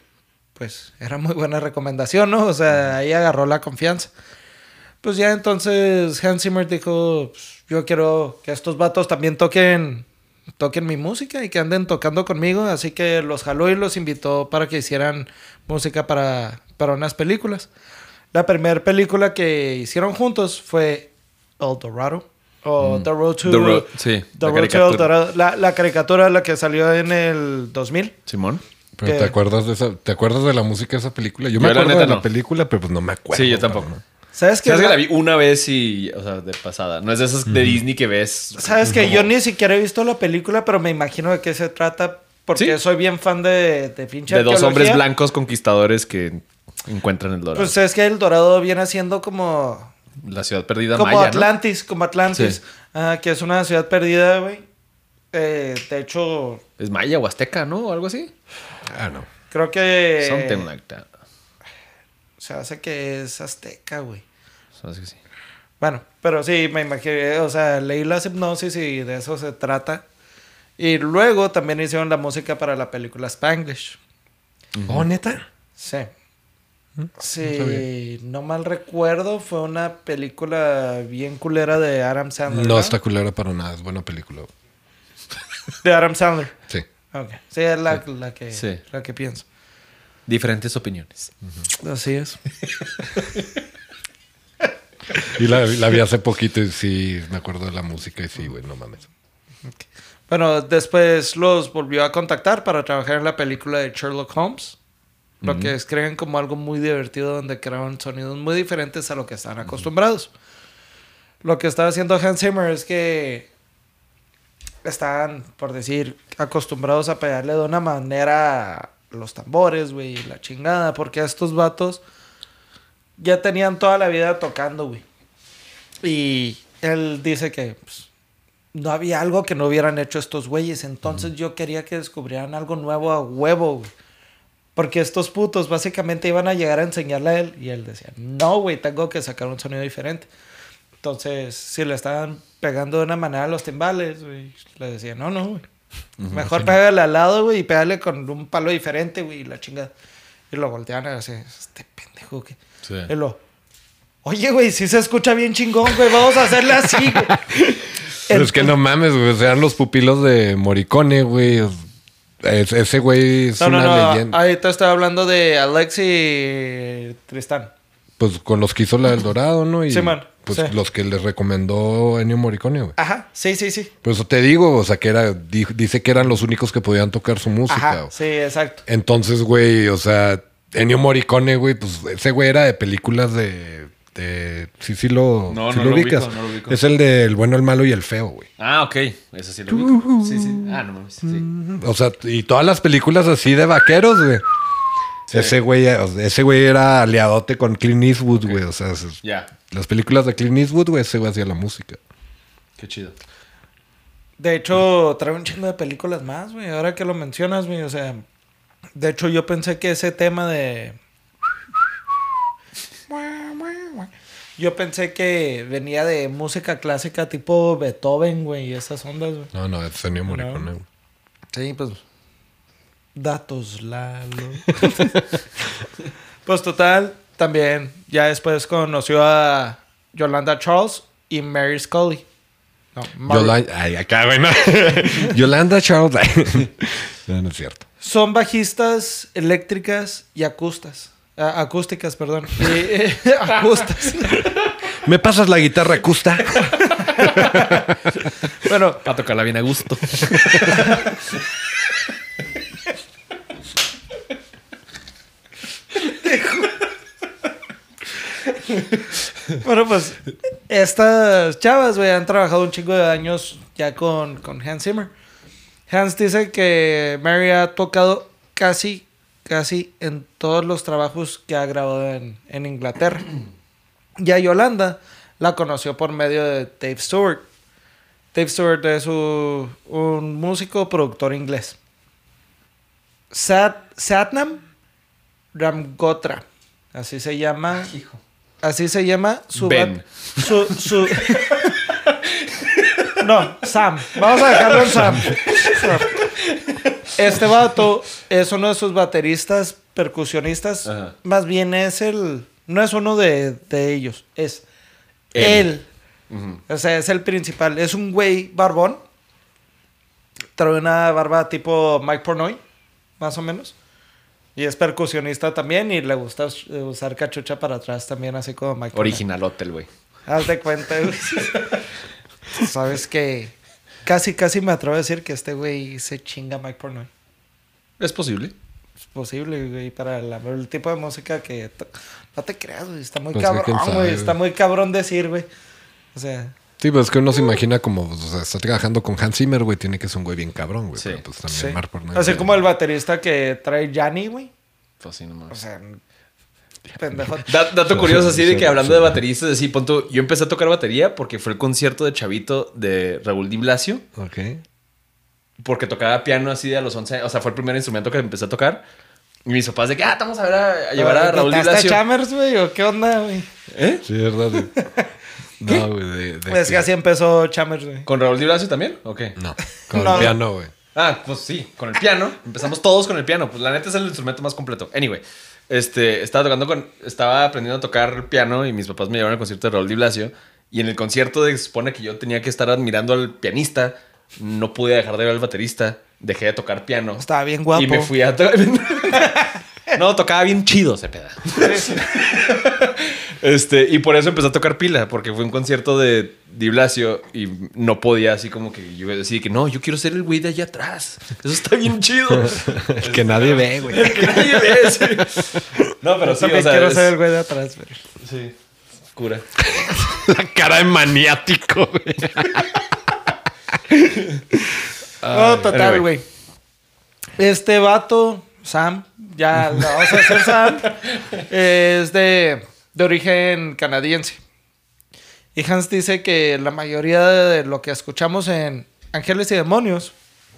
B: pues, era muy buena recomendación, ¿no? O sea, ahí agarró la confianza. Pues ya entonces Hans Zimmer dijo, "Pues, yo quiero que estos vatos también toquen, toquen mi música y que anden tocando conmigo. Así que los jaló y los invitó para que hicieran música para, para unas películas. La primera película que hicieron juntos fue El Dorado. O The Road to...
C: The Road, sí,
B: The
C: la
B: Road to El
C: caricatura.
B: Dorado. La, la caricatura, la que salió en el 2000.
C: Simón.
A: Pero
B: ¿Qué?
A: ¿te acuerdas de esa, ¿te acuerdas de la música de esa película? Yo me
C: la
A: acuerdo
C: neta
A: de la
C: no.
A: película, pero pues no me acuerdo.
C: Sí, yo tampoco.
A: cabrón.
B: ¿Sabes
C: que la vi una vez y, o sea, de pasada? No es de esas de Disney que ves.
B: Sabes que
C: como-
B: yo ni siquiera he visto la película, pero me imagino de qué se trata. Porque
C: Sí.
B: soy bien fan de, de pinche
C: De dos
B: arqueología.
C: hombres blancos conquistadores que encuentran el dorado.
B: Pues es que el dorado viene siendo como
C: La ciudad perdida
B: Como
C: maya, ¿no?
B: Atlantis, como Atlantis.
C: Sí.
B: ah, que es una ciudad perdida, güey. Eh, de hecho,
C: Es maya o azteca, ¿no? O algo así.
A: Ah, no.
B: creo que...
C: Something like that.
B: Se hace que es azteca, güey.
C: Así que sí.
B: Bueno, pero sí, me imaginé, o sea, leí las hipnosis y de eso se trata. Y luego también hicieron la música para la película Spanglish.
A: Oh, neta.
B: Sí. Sí, no mal recuerdo, fue una película bien culera de Adam Sandler.
A: No está culera para nada. Es buena película. [laughs]
B: De Adam Sandler.
A: Sí.
B: Ok. Sí, es la, la que,
C: Sí.
B: la que pienso.
C: Diferentes opiniones.
B: Así es. [laughs]
A: Y la, la vi hace poquito y sí, me acuerdo de la música y sí, güey, no mames.
B: Bueno, después los volvió a contactar para trabajar en la película de Sherlock Holmes. Lo que describen como algo muy divertido donde creaban sonidos muy diferentes a lo que están acostumbrados. Lo que estaba haciendo Hans Zimmer es que estaban, por decir, acostumbrados a pegarle de una manera los tambores, güey, la chingada, porque estos vatos ya tenían toda la vida tocando, güey. Y él dice que pues, no había algo que no hubieran hecho estos güeyes. Entonces yo quería que descubrieran algo nuevo a huevo, güey. Porque estos putos básicamente iban a llegar a enseñarle a él. Y él decía, no, güey, tengo que sacar un sonido diferente. Entonces, si le estaban pegando de una manera a los timbales, güey, le decía, no, no, güey. Mejor pégale al lado, güey, y pégale con un palo diferente, güey, y la chingada. Y lo voltean a decir, este pendejo que...
C: Sí.
B: Y lo, Oye, güey, si se escucha bien chingón, güey, vamos a hacerle así, güey. [laughs]
A: Pero es que no mames, güey. Sean los pupilos de Morricone, güey. Es- ese güey es
B: No, no,
A: una
B: no.
A: leyenda.
B: Ahí te estoy hablando de Alexi y Tristán.
A: Pues con los que hizo la del Dorado, ¿no? Y
B: Sí, man.
A: pues
B: Sí.
A: los que les recomendó Ennio Morricone, güey.
B: Ajá, sí, sí, sí.
A: Por eso te digo, o sea, que era, di- dice que eran los únicos que podían tocar su música.
B: Ajá, sí, exacto.
A: Entonces, güey, o sea, Ennio Morricone, güey, pues ese güey era de películas de. De sí, sí lo,
C: No,
A: sí
C: no
A: lo
C: lo
A: ubicas.
C: ubico, no lo ubico.
A: Es el de El bueno, el malo y el feo, güey.
C: Ah, ok. Eso sí lo ubico. Sí, sí. Ah, no mames. Sí.
A: O sea, y todas las películas así de vaqueros, güey. Ese güey, ese güey era aliadote con Clint Eastwood, güey. O sea, las películas de Clint Eastwood, güey, ese güey hacía la música.
C: Qué chido.
B: De hecho, trae un chingo de películas más, güey. Ahora que lo mencionas, güey, o sea... De hecho, yo pensé que ese tema de... Yo pensé que venía de música clásica tipo Beethoven, güey, y esas ondas, güey.
A: No, no, es Ennio Morricone, güey.
B: Sí, pues. Datos, Lalo. [laughs] pues total, también. Ya después conoció a Yolanda Charles y Mary Scully. No, Mary-
A: Yolanda, ay, acá, güey, no. [laughs] Yolanda Charles. ay. [laughs] no, no es cierto.
B: Son bajistas eléctricas y acustas. Ah, acústicas, perdón. Y, [laughs] eh, [laughs] acustas.
A: ¿Me pasas la guitarra acusta?
B: bueno,
C: Para tocarla bien a gusto.
B: Bueno, pues estas chavas, güey, han trabajado un chingo de años ya con, con Hans Zimmer. Hans dice que Mary ha tocado casi, casi en todos los trabajos que ha grabado en, en Inglaterra. [clears throat] Y a Yolanda la conoció por medio de Dave Stewart. Dave Stewart es un, un músico productor inglés. Sat, Satnam Ramgotra, así se llama. Así se llama su
C: Ben.
B: Su, su... [laughs] no, Sam. Vamos a dejarlo en Sam. Sam. [laughs] Este vato es uno de sus bateristas, percusionistas.
C: Ajá.
B: Más bien es el. No es uno de, de ellos, es
C: Él.
B: O sea, es el principal. Es un güey barbón. Trae una barba tipo Mike Pornoy, más o menos. Y es percusionista también y le gusta us- usar cachucha para atrás también, así como Mike Pornoy.
C: Originalote el güey.
B: Haz de cuenta, güey. [laughs] Sabes que casi, casi me atrevo a decir que este güey se chinga a Mike Pornoy.
C: Es posible.
B: Es posible, güey, para la- el tipo de música que... No te creas, güey. Está muy
A: Pues
B: cabrón,
A: sabe,
B: güey.
A: güey.
B: Está muy cabrón decir, güey. O sea...
A: Sí, pues es que uno se imagina como, o sea, está trabajando con Hans Zimmer, güey, tiene que ser un güey bien cabrón, güey.
C: Sí.
A: Pero pues también
B: sí.
A: Mark Pornoy,
B: Así
A: güey.
B: como el baterista que trae Yanni, güey.
C: Pues así
B: O
C: nomás.
B: sea, Pendejo. [laughs]
C: Da- dato curioso,
A: sí,
C: así de que hablando de bateristas, así, pon tú, yo empecé a tocar batería porque fue el concierto de Chavito de Raúl Di Blasio,
A: Ok.
C: porque tocaba piano así de a los 11 años, o sea, fue el primer instrumento que empecé a tocar. Y mis papás de que, ah, te vamos a ver a, a llevar a Raúl Di
B: ¿Tocaste
C: Blasio.
B: Chamers, güey? ¿O qué onda, güey?
C: ¿Eh?
A: Sí, es verdad. [laughs] No, güey. De, de
B: Pues que así empezó Chamers, güey.
C: ¿Con Raúl Di Blasio también? ¿O qué?
A: No, [laughs] con
B: No.
A: el piano, güey.
C: Ah, pues sí, con el piano. Empezamos todos con el piano. Pues la neta es el instrumento más completo. Anyway, este, estaba tocando con. Estaba aprendiendo a tocar piano y mis papás me llevaron al concierto de Raúl Di Blasio. Y en el concierto de, se supone que yo tenía que estar admirando al pianista. No pude dejar de ver al baterista. Dejé de tocar piano.
B: Estaba bien guapo.
C: Y me fui a tocar. [laughs] no, tocaba bien chido ese peda. [laughs] Este, y por eso empecé a tocar pila, porque fue un concierto de Di Blasio y no podía así como que yo decía que no, yo quiero ser el güey de allá atrás. Eso está bien chido. [laughs]
A: El que nadie ve, [laughs] güey.
C: que nadie ve, sí. No, pero
B: Yo
C: sí,
B: también
C: o sea,
B: quiero
C: es-
B: ser el güey de atrás, güey.
C: Sí. Cura. [laughs]
A: La cara de maniático, güey.
B: No, total, güey. Este vato, Sam, ya la vamos a hacer Sam, es de, de origen canadiense. Y Hans dice que la mayoría de lo que escuchamos en Ángeles y Demonios,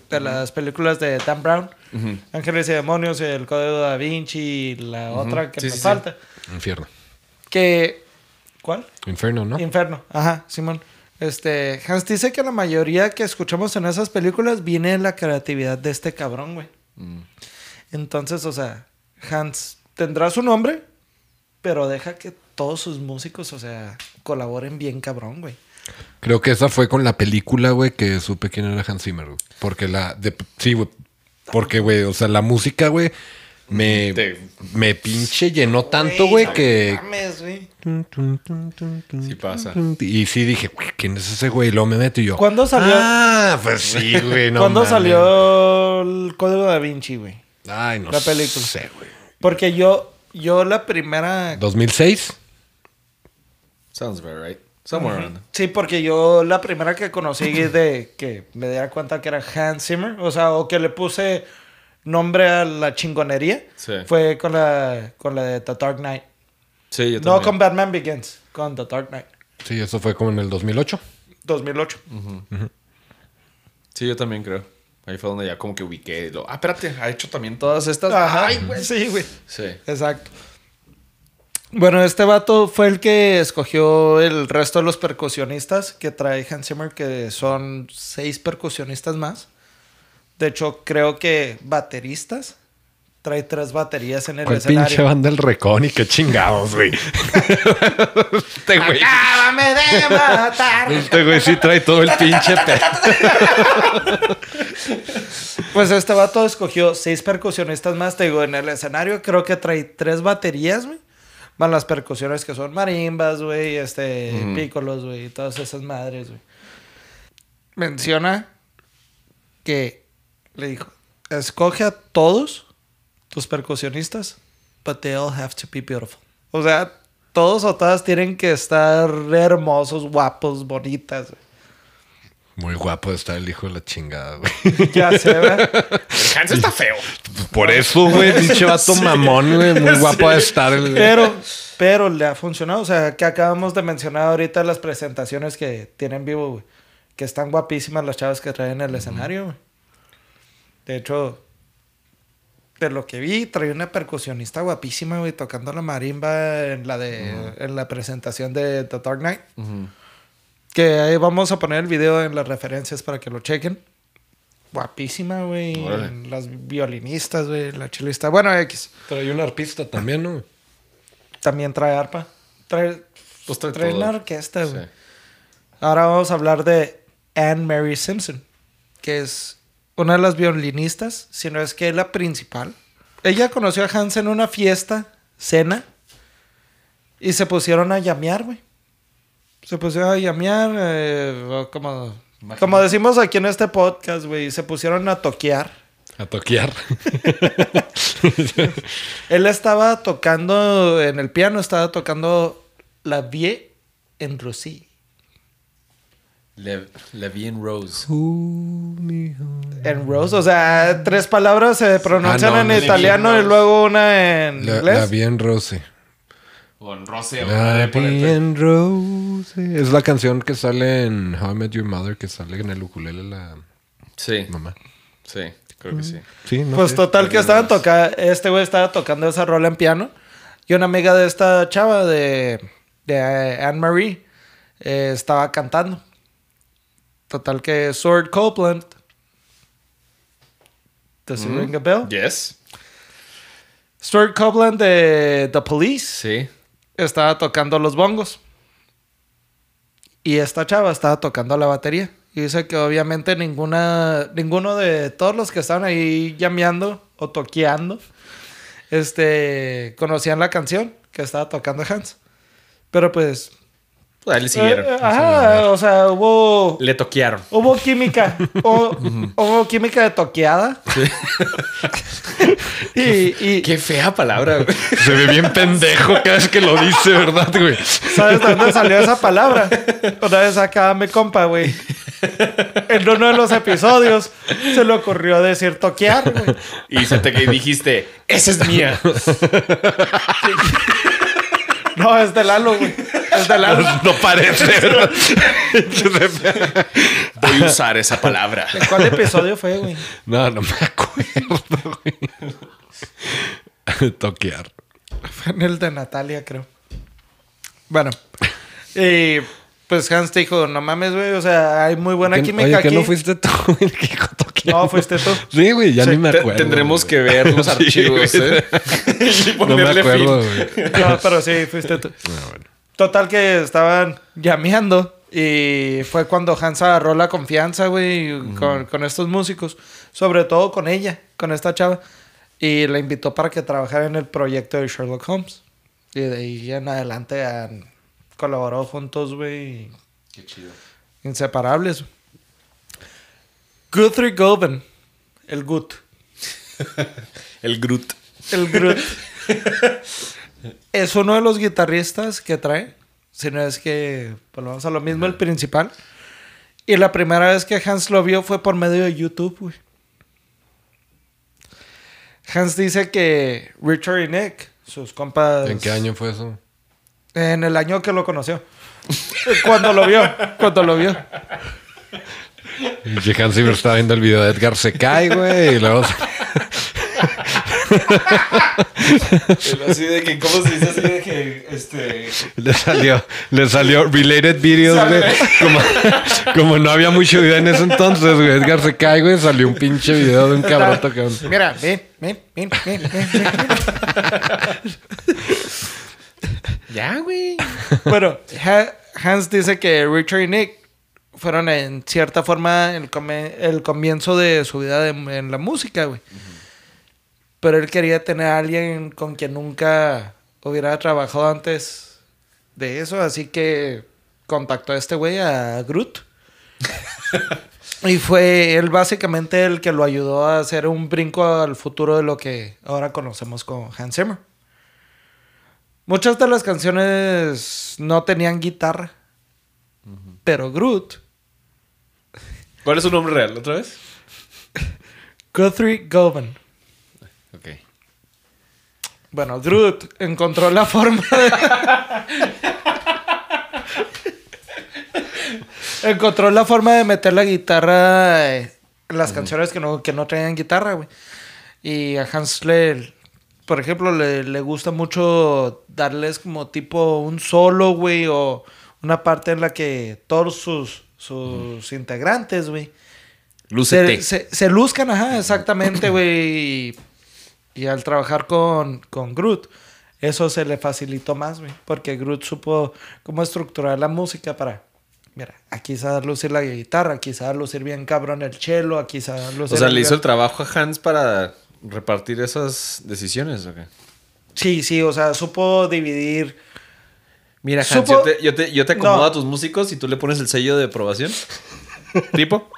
B: de las películas de Dan Brown, Ángeles y Demonios, El Código da Vinci y la otra que
C: Sí,
B: me
C: sí, sí.
B: falta,
A: Infierno.
B: que... ¿Cuál?
A: Inferno, ¿no?
B: Inferno, ajá, Simón. Este, Hans dice que la mayoría que escuchamos en esas películas viene de la creatividad de este cabrón, güey. Entonces, o sea, Hans tendrá su nombre, pero deja que todos sus músicos, o sea, colaboren bien cabrón, güey.
A: Creo que esa fue con la película, güey, que supe quién era Hans Zimmer, güey. Porque la... de- sí, güey. Porque, güey, o sea, la música, güey, me,
C: Te-
A: me pinche llenó tanto, güey,
B: no
A: que...
B: mames, güey.
C: Sí pasa.
A: Y sí dije, güey, ¿quién es ese güey? Y luego me meto y yo...
B: ¿Cuándo salió?
A: Ah, pues sí, [laughs] güey, no
B: ¿Cuándo
A: mames.
B: salió el Código da Vinci, güey?
A: Ay, no
B: la película?
A: sé, güey.
B: Porque yo, yo la primera...
A: ¿2006?
C: Sounds about right. Somewhere around.
B: Sí, porque yo la primera que conocí de que me diera cuenta que era Hans Zimmer, o sea, o que le puse nombre a la chingonería,
C: Sí.
B: fue con la, con la de The Dark Knight.
C: Sí, yo
B: No
C: también.
B: con Batman Begins, con The Dark Knight.
A: Sí, eso fue como en el 2008.
B: 2008.
C: Sí, yo también creo. Ahí fue donde ya como que ubiqué. Lo, ah, espérate, ha hecho también todas estas.
B: Ajá.
C: Ay, güey.
B: Sí, güey.
C: Sí.
B: Exacto. Bueno, este vato fue el que escogió el resto de los percusionistas que trae Hans Zimmer, que son seis percusionistas más. De hecho, creo que bateristas. Trae tres baterías en el
A: ¿Cuál
B: escenario.
A: pinche banda el recón y qué chingados, güey? [laughs] este güey.
B: ¡Acábame de matar!
A: Este güey sí trae todo el pinche. [laughs]
B: Pues este vato escogió seis percusionistas más. Te digo, en el escenario creo que trae tres baterías, güey. Van las percusiones que son marimbas, güey, este, pícolos, güey, todas esas madres, güey. Menciona que le dijo, escoge a todos tus percusionistas, but they all have to be beautiful. O sea, todos o todas tienen que estar hermosos, guapos, bonitas, güey.
A: Muy guapo está el hijo de la chingada, güey. [laughs]
B: Ya se ve.
C: El Hans está feo.
A: Por eso, güey, [laughs] pinche vato mamón, güey. Muy [laughs] guapo de estar el...
B: Pero, pero le ha funcionado. O sea, que acabamos de mencionar ahorita las presentaciones que tienen vivo, güey. Que están guapísimas las chavas que traen el escenario, güey. De hecho, de lo que vi, traía una percusionista guapísima, güey, tocando la marimba en la de en la presentación de The Dark Knight. Que ahí vamos a poner el video en las referencias para que lo chequen. Guapísima, güey. Las violinistas, güey. La chilista. Bueno, X.
A: Trae un arpista también, ¿no?
B: También trae arpa. Trae,
C: Pues trae
B: trae una orquesta, güey.
C: Sí.
B: Ahora vamos a hablar de Anne Mary Simpson, que es una de las violinistas, si no es que la principal. Ella conoció a Hans en una fiesta, cena, y se pusieron a llamear, güey. Se pusieron a llamear, eh, como, como decimos aquí en este podcast, güey. Se pusieron a toquear.
A: A toquear. [laughs]
B: Él estaba tocando en el piano, estaba tocando La Vie en Russie.
C: Le, le vi en Rose.
B: En Rose, o sea, tres palabras se pronuncian
A: Ah, no,
B: en
A: no,
B: italiano y luego una en
A: La,
B: inglés.
A: la vi en Rose.
C: O en Rose.
A: and Rose. Es la canción que sale en How I Met Your Mother, que sale en el ukulele la
C: Sí,
A: mamá.
C: sí, creo que sí.
A: Sí, no
B: Pues
A: sé.
B: total que estaban tocando, este güey estaba tocando esa rola en piano y una amiga de esta chava de, de Anne Marie eh, estaba cantando. Total que Sword Copeland. ¿Does it ring a bell?
C: Yes.
B: Stuart Copeland de The Police
C: Sí.
B: estaba tocando los bongos. Y esta chava estaba tocando la batería. Y dice que obviamente ninguna, ninguno de todos los que estaban ahí llameando o toqueando, este, conocían la canción que estaba tocando Hans. Pero pues...
C: Pues ahí le siguieron.
B: eh, ajá, o sea, hubo...
C: Le toquearon.
B: Hubo química. [laughs] hubo, hubo química de toqueada. [laughs] y, y,
C: Qué fea palabra, güey.
A: Se ve bien pendejo cada vez que lo dice, ¿verdad, güey?
B: ¿Sabes de dónde salió esa palabra? Una vez acá mi compa, güey. En uno de los episodios se le ocurrió decir toquear, güey.
C: Y se te que dijiste, esa es mía. [laughs]
B: No, es de Lalo, güey. Es de Lalo. [laughs]
A: No parece. [laughs]
C: Voy a usar esa palabra.
B: ¿En cuál episodio fue, güey?
A: no, no me acuerdo, güey. Toquear.
B: Fue en el de Natalia, creo. Bueno. Y pues Hans te dijo, no mames, güey. O sea, hay muy buena
A: ¿Qué-
B: química
A: Oye,
B: aquí.
A: ¿que no fuiste tú [laughs] el que dijo toquear?
B: No, fuiste tú.
A: Sí, güey, ya
C: Sí,
A: ni me acuerdo.
C: Tendremos
A: güey.
C: que ver los
A: Sí,
C: archivos,
A: güey.
C: ¿eh? y
A: No me
C: ponerle
A: acuerdo,
C: fin.
A: güey.
B: No, pero sí, fuiste tú.
A: Bueno.
B: Total que estaban llameando y fue cuando Hans agarró la confianza, güey, con, con estos músicos. Sobre todo con ella, con esta chava. Y la invitó para que trabajara en el proyecto de Sherlock Holmes. Y de ahí en adelante han colaborado juntos, güey.
C: Qué chido.
B: Inseparables. Guthrie Govan. El Gut. [laughs]
C: El Groot.
B: El Groot. [laughs] es uno de los guitarristas que trae. Si no es que volvamos a lo mismo, el principal. Y la primera vez que Hans lo vio fue por medio de YouTube, güey. Hans dice que Richard y Nick, sus compas.
A: ¿En qué año fue eso?
B: En el año que lo conoció. [laughs] cuando lo vio. Cuando lo vio.
A: Y Hans Zimmer estaba viendo el video de Edgar se cae, güey, y luego... [laughs]
C: Así de que, ¿cómo se dice? Así de que, este...
A: Le salió, le salió related videos, güey. Como, como no había mucho video en ese entonces, güey. Edgar se cae, güey. Salió un pinche video de un cabrón tocando.
B: Mira, ven, ven, ven, ven, ven.
C: Ya, güey.
B: Bueno, Ha- Hans dice que Richard y Nick fueron en cierta forma el, come- el comienzo de su vida de- en la música, güey. Pero él quería tener a alguien con quien nunca hubiera trabajado antes de eso, así que contactó a este güey, a Groot. [laughs] y fue él básicamente el que lo ayudó a hacer un brinco al futuro de lo que ahora conocemos como Hans Zimmer. Muchas de las canciones no tenían guitarra. Pero Groot,
C: ¿Cuál es su nombre real? ¿Otra vez? [laughs]
B: Guthrie Govan.
C: Ok.
B: Bueno, Groot encontró la forma de... encontró la forma de meter la guitarra eh, en las canciones que no, que no traían guitarra, güey. Y a Hans le, por ejemplo, le, le gusta mucho darles como tipo un solo, güey, o una parte en la que todos sus, sus integrantes, güey, se, se, se luzcan, ajá, exactamente, güey. Y, al trabajar con, con Groot, eso se le facilitó más, güey. Porque Groot supo cómo estructurar la música para. Mira, aquí se va a lucir la guitarra, aquí se va a lucir bien cabrón el cello, aquí se va a lucir.
C: O sea, le hizo el trabajo a Hans para repartir esas decisiones, ¿o qué?
B: Sí, sí, o sea, supo dividir.
C: Mira, Hans,
B: Supo-
C: yo te, yo te, yo te acomodo
B: No.
C: a tus músicos y tú le pones el sello de aprobación. [laughs] ¿Tipo?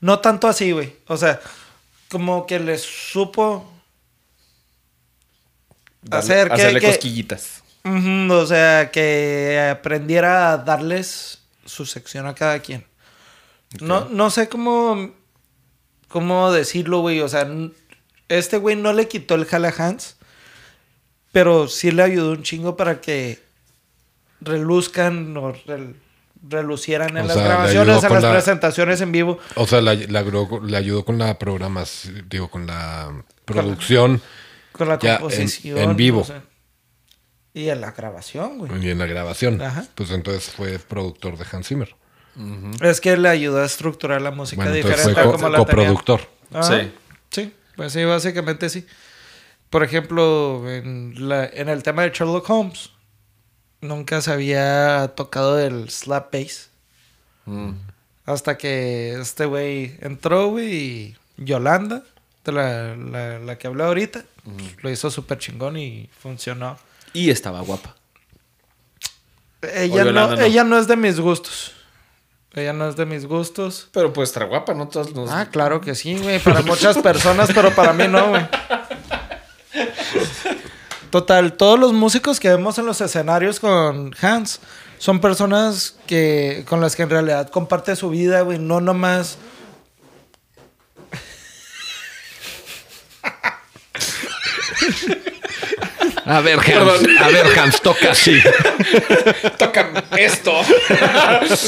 B: No tanto así, güey. O sea, como que les supo hacer que-
C: hacerle
B: que-
C: cosquillitas.
B: O sea, que aprendiera a darles su sección a cada quien. No, no sé cómo, cómo decirlo, güey. O sea, este güey no le quitó el jale a Hans, pero sí le ayudó un chingo para que reluzcan o rel- relucieran en
A: O
B: las
A: sea,
B: grabaciones, en las
A: la-
B: presentaciones en vivo.
A: O sea, la- la agregó- le ayudó con la programación, digo, con la producción
B: Con la composición.
A: en vivo.
B: o sea, y en la grabación, güey.
A: y en la grabación.
B: Ajá.
A: Pues entonces fue productor de Hans Zimmer.
B: Es que le ayudó a estructurar la música
A: Bueno,
B: diferente
A: fue
B: como la tenía.
A: coproductor.
B: Ajá.
C: Sí.
B: Sí, pues sí, básicamente sí. Por ejemplo, en, la- en el tema de Sherlock Holmes, nunca se había tocado el slap bass. Hasta que este güey entró, güey, y Yolanda, la, la, la que hablé ahorita, lo hizo súper chingón y funcionó.
C: Y estaba guapa.
B: Ella no, ella no es de mis gustos. Ella no es de mis gustos.
C: Pero pues estar guapa, ¿no? Todos nos...
B: Ah, claro que sí, güey. Para muchas personas, pero para mí no, güey. [laughs] Total, todos los músicos que vemos en los escenarios con Hans son personas que con las que en realidad comparte su vida, güey. No nomás.
A: A ver, Hans, a ver, Hans, toca así. [laughs]
C: Toca esto.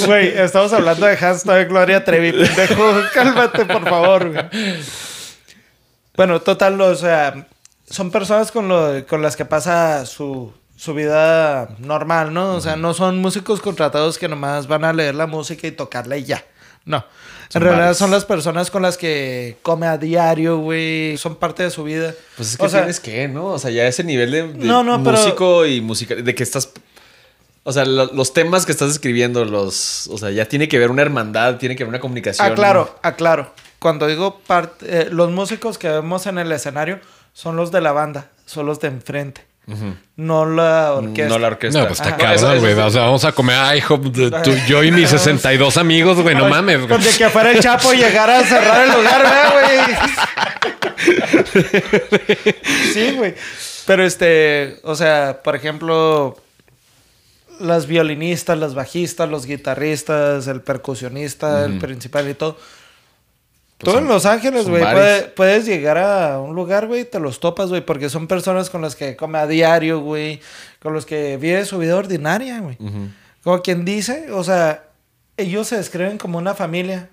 B: Güey, estamos hablando de Hans, no de Gloria Trevi, pendejo. Cálmate, por favor, güey. Bueno, total, o sea, son personas con, lo, con las que pasa su, su vida normal, ¿no? O sea, no son músicos contratados que nomás van a leer la música y tocarla y ya. No.
C: Son
B: en realidad
C: varios.
B: son las personas con las que come a diario, güey. Son parte de su vida.
C: Pues es que
B: O sea,
C: tienes que, ¿no? O sea, ya ese nivel de, de
B: No, no, pero-
C: músico y música, de que estás... O sea, lo- los temas que estás escribiendo, los... O sea, ya tiene que ver una hermandad, tiene que haber una comunicación.
B: Aclaro, aclaro. Cuando digo parte, eh, los músicos que vemos en el escenario son los de la banda, son los de enfrente,
C: Ujú.
B: no la orquesta.
C: No la orquesta.
A: No, pues está cabrón, güey. O sea, vamos a comer a hijo de tú, yo y mis 62 amigos, güey. No mames, güey.
B: Con de que fuera el Chapo y llegara a cerrar el lugar, ¿verdad, güey? sí, güey. Pero este, o sea, por ejemplo, las violinistas, las bajistas, los guitarristas, el percusionista, el principal y todo.
C: Pues
B: Tú en Los Ángeles, güey, puede- puedes llegar a un lugar, güey, te los topas, güey, porque son personas con las que come a diario, güey, con los que vive su vida ordinaria, güey. Como quien dice, o sea, ellos se describen como una familia.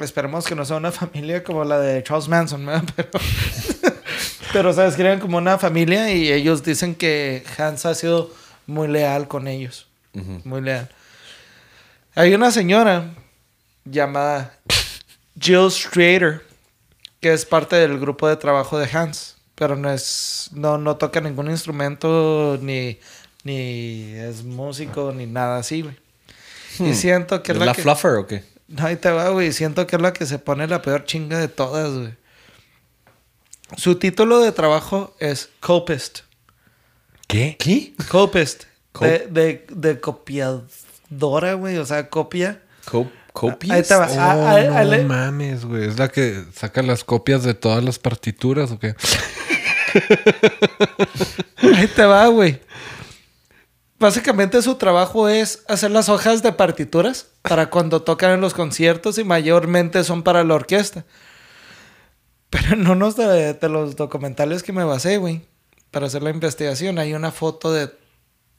B: Esperemos que no sea una [laughs] familia como la de Charles Manson, ¿verdad? [laughs] Pero, [laughs] pero se describen como una familia y ellos dicen que Hans ha sido muy leal con ellos. Muy leal. Hay una señora llamada Jill Strader, que es parte del grupo de trabajo de Hans, pero no es, no, no toca ningún instrumento, ni, ni es músico, ni nada así, güey. Y siento que
C: ¿Es
B: la,
C: la
B: que...
C: fluffer o qué?
B: No, Ahí te va, güey. Siento que es la que se pone la peor chinga de todas, güey. Su título de trabajo es Copist.
A: ¿Qué?
C: ¿Qué?
B: Copist.
C: Co-
B: de, de, de copiadora, güey. O sea, copia.
C: Co- ¿Copies?
B: Ahí te.
A: Oh,
B: Ah, ah,
A: no mames, güey. ¿Es la que saca las copias de todas las partituras o qué? [laughs]
B: Ahí te va, güey. Básicamente su trabajo es hacer las hojas de partituras para cuando tocan en los conciertos y mayormente son para la orquesta. Pero en unos de, de los documentales que me basé, güey, para hacer la investigación, hay una foto de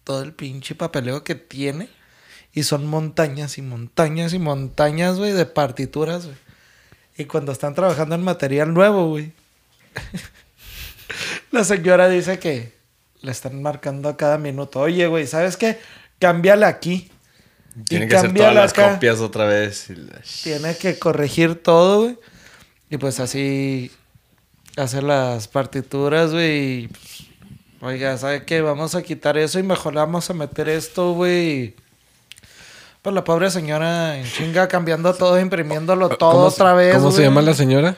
B: todo el pinche papeleo que tiene y son montañas y montañas y montañas, güey, de partituras, güey. Y cuando están trabajando en material nuevo, güey, [laughs] la señora dice que le están marcando a cada minuto. Oye, güey, ¿sabes qué? Cámbiale aquí.
C: Tienen que hacer todas las
B: acá.
C: copias otra vez. la-
B: Tiene que corregir todo, güey. Y pues así hacer las partituras, güey. pues, Oiga, ¿sabe qué? Vamos a quitar eso y mejor vamos a meter esto, güey. Pues la pobre señora en chinga cambiando todo, imprimiéndolo todo
A: ¿Cómo,
B: otra vez.
A: ¿Cómo se llama la señora?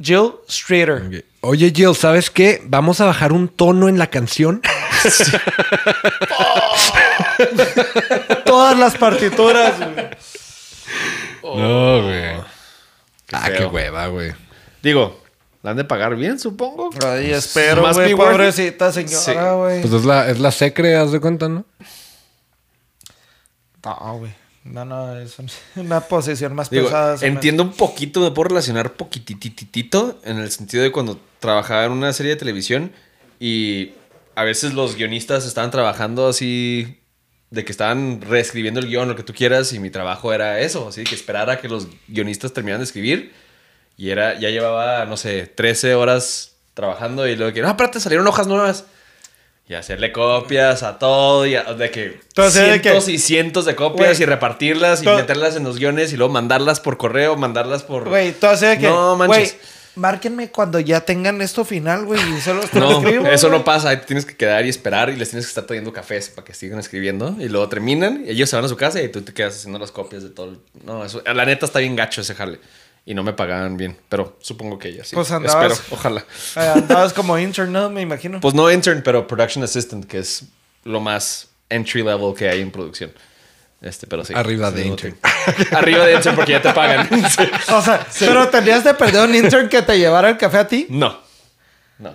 B: Jill Streeter.
A: Oye, Jill, ¿sabes qué? Vamos a bajar un tono en la canción. [laughs]
B: Todas las partituras, güey.
A: No, güey. Ah, qué hueva, güey.
C: Digo, la han de pagar bien, supongo.
B: Ay, espero,
C: Must
B: güey, pobrecita
C: Sí.
B: señora, güey.
A: Pues es la, es la secre, haz de cuenta, ¿no?
B: No, güey. No, no, es un- [laughs] una posición más
C: Digo,
B: pesada. me-
C: entiendo un poquito, me puedo relacionar poquitititito en el sentido de cuando trabajaba en una serie de televisión Y a veces los guionistas estaban trabajando así, de que estaban reescribiendo el guion, lo que tú quieras, y mi trabajo era eso, así que esperar a que los guionistas terminaran de escribir. Y era, ya llevaba, no sé, 13 horas trabajando y luego que, no, espérate, salieron hojas nuevas. Y hacerle copias a todo, y a- de que
B: Entonces, de
C: cientos
B: que-
C: y cientos de copias y repartirlas y meterlas en los guiones y luego mandarlas por correo, mandarlas por...
B: Güey, de que.
C: No manches.
B: márquenme cuando ya tengan esto final, güey.
C: No,
B: escribo,
C: eso
B: güey.
C: no pasa. Ahí te tienes que quedar y esperar y les tienes que estar trayendo cafés para que sigan escribiendo. Y luego terminan y ellos se van a su casa y tú te quedas haciendo las copias de todo. el- No, eso, la neta está bien gacho ese jale. Y no me pagaban bien, pero supongo que ellas sí.
B: Pues andabas-
C: Espero, ojalá. [laughs]
B: Eh, andabas como intern, ¿no? Me imagino.
C: Pues no intern, pero production assistant, que es lo más entry level que hay en producción. Este, pero sí.
A: Arriba
C: Sí,
A: de intern.
C: te- [laughs] Arriba de intern porque ya te pagan. [laughs] Sí.
B: O sea, pero tenías de perder un intern que te llevara el café a ti.
C: No. No.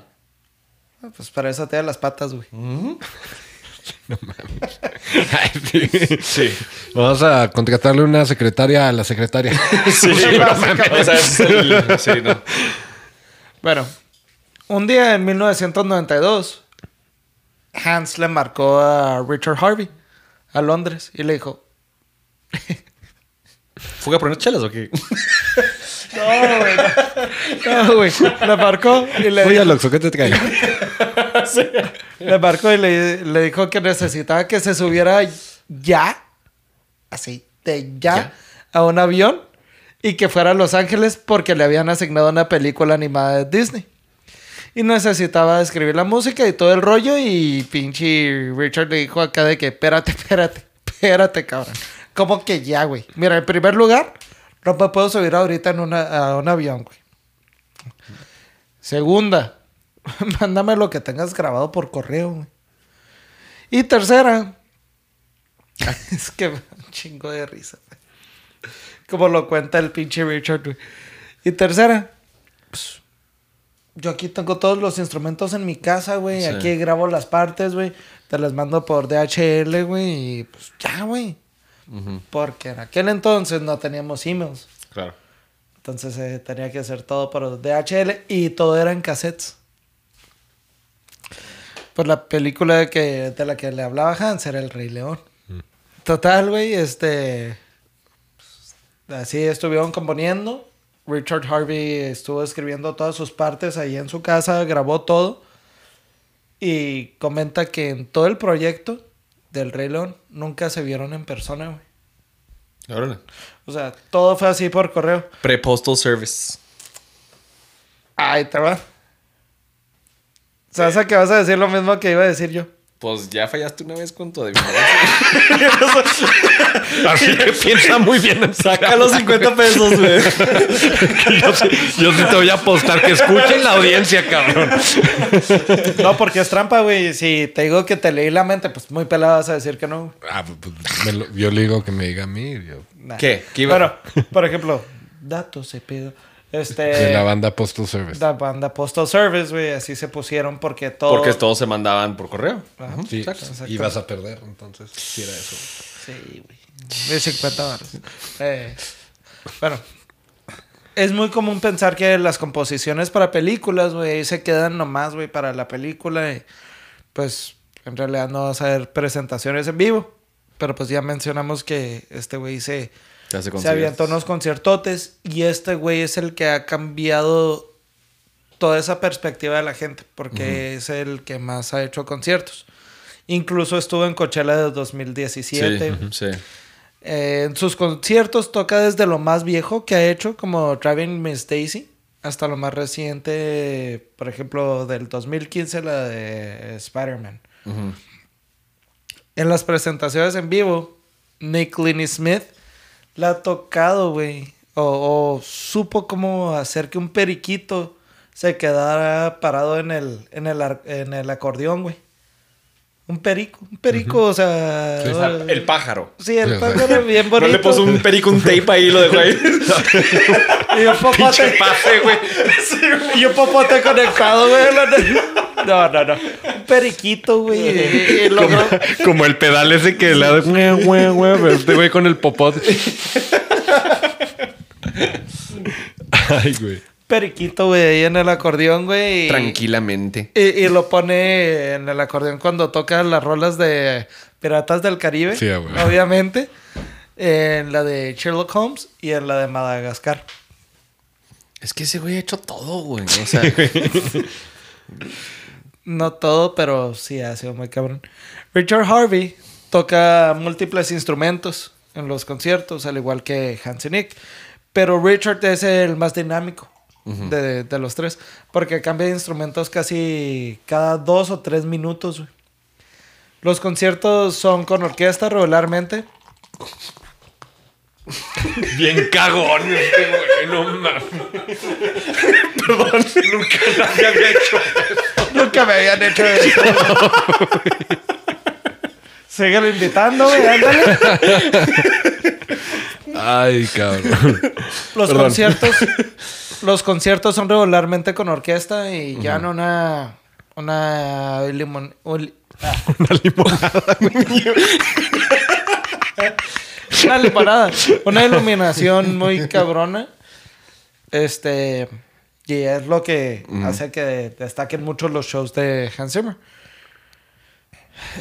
B: Ah, Pues para eso te da las patas, güey. [laughs]
A: Ay, sí.
C: Sí.
A: Vamos a contratarle una secretaria a la secretaria.
C: Sí, no.
B: Bueno, un día en 1992, Hans le marcó a Richard Harvey a Londres y le dijo: [laughs]
C: ¿Fuga por unas chelas o qué? [laughs]
B: No, güey. No, güey. Le marcó y le
A: Oye, Aloxo, ¿qué te trae? [laughs]
B: Le marcó y le, le dijo que necesitaba que se subiera ya, así, de ya,
C: Ya.
B: a un avión y que fuera a Los Ángeles porque le habían asignado una película animada de Disney. Y necesitaba escribir la música y todo el rollo y pinche Richard le dijo acá de que, espérate, espérate, espérate, cabrón. ¿Cómo que ya, güey? Mira, en primer lugar, no me puedo subir ahorita en una, a un avión, güey. Segunda, [laughs] mándame lo que tengas grabado por correo, güey. Y tercera, [laughs] es que me da un chingo de risa, güey. Como lo cuenta el pinche Richard, güey. Y tercera, pues, yo aquí tengo todos los instrumentos en mi casa, güey.
C: Sí.
B: Aquí grabo las partes, güey. Te las mando por DHL, güey. Y pues ya, güey. Porque en aquel entonces no teníamos emails.
C: Claro.
B: Entonces eh, tenía que hacer todo por DHL y todo era en cassettes. Pues la película de, que, de la que le hablaba Hans era El Rey León. Total, güey, este... pues, Así estuvieron componiendo. Richard Harvey estuvo escribiendo todas sus partes ahí en su casa, grabó todo. Y comenta que en todo el proyecto del Rey León nunca se vieron en persona, güey.
C: Órale.
B: O sea, todo fue así por correo.
C: Pre-postal service.
B: Ahí te va. ¿Sabes a que vas a decir lo mismo que iba a decir yo?
C: Pues ya fallaste una vez con tu adivinación. [laughs]
A: Así que piensa muy bien.
C: Saca los 50 pesos, güey. [laughs]
A: Yo sí, yo sí te voy a apostar que escuchen la audiencia, cabrón.
B: No, porque es trampa, güey. Si te digo que te leí la mente, pues muy pelada vas a decir que no.
A: Ah, pues, lo- yo le digo que me diga a mí. yo-
B: Nah.
C: ¿Qué? ¿Qué iba-
B: Bueno, por ejemplo, datos se pedo. Este.
A: de la banda Postal Service.
B: La banda Postal Service, güey. Así se pusieron porque todo.
C: Porque todos se mandaban por correo.
B: Ajá.
A: Sí,
B: Exacto.
A: y vas a perder, entonces, si era eso.
B: Sí, güey. De 50 baros. Eh, bueno. Es muy común pensar que las composiciones para películas, güey, se quedan nomás, güey, para la película. y, pues, en realidad no vas a ver presentaciones en vivo. Pero pues ya mencionamos que este güey se,
C: se
B: avientó unos conciertotes. Y este güey es el que ha cambiado toda esa perspectiva de la gente. Porque es el que más ha hecho conciertos. Incluso estuvo en Coachella de 2017.
C: Sí, sí.
B: Eh, en sus conciertos toca desde lo más viejo que ha hecho, como Driving Miss Daisy, hasta lo más reciente, por ejemplo, del 2015, la de Spider-Man. En las presentaciones en vivo, Nick Linney Smith la ha tocado, güey. O, o supo cómo hacer que un periquito se quedara parado en el, en el, en el acordeón, güey. Un perico, un perico, o sea...
C: O sea, el pájaro.
B: Sí, el
A: Sí,
B: pájaro bien
C: No
B: bonito.
C: le puso un perico, un tape ahí y lo dejó ahí. [laughs]
B: Y un [laughs] popote.
C: pase, güey.
B: y un popote conectado, güey. [laughs] No, no, no. Un periquito, güey.
A: Como el pedal ese que le da güey, güey, este güey con el popot. Ay, güey.
B: Periquito, güey, ahí en el acordeón, güey. y-
C: Tranquilamente.
B: Y, y lo pone en el acordeón cuando toca las rolas de Piratas del Caribe.
A: Sí, güey.
B: Obviamente. En la de Sherlock Holmes y en la de Madagascar.
C: Es que ese güey ha hecho todo, güey. O sea, [laughs]
B: No todo, pero sí ha sido muy cabrón. Richard Harvey toca múltiples instrumentos en los conciertos, al igual que Hans Nick. Pero Richard es el más dinámico de, de los tres, porque cambia de instrumentos casi cada dos o tres minutos. güey. Los conciertos son con orquesta regularmente. [laughs]
A: Bien cagón este güey, no mames. Perdón, [laughs] nunca nadie había hecho
B: Nunca me habían hecho eso. [laughs] Síguelo invitando, güey, ándale.
A: Ay, cabrón.
B: Los
C: Perdón.
B: conciertos, los conciertos son regularmente con orquesta y ya no una, una limon- ul- ah, [laughs]
A: Una limonada.
B: una limonada, una iluminación muy cabrona. Este, y es lo que hace que destaquen mucho los shows de Hans Zimmer.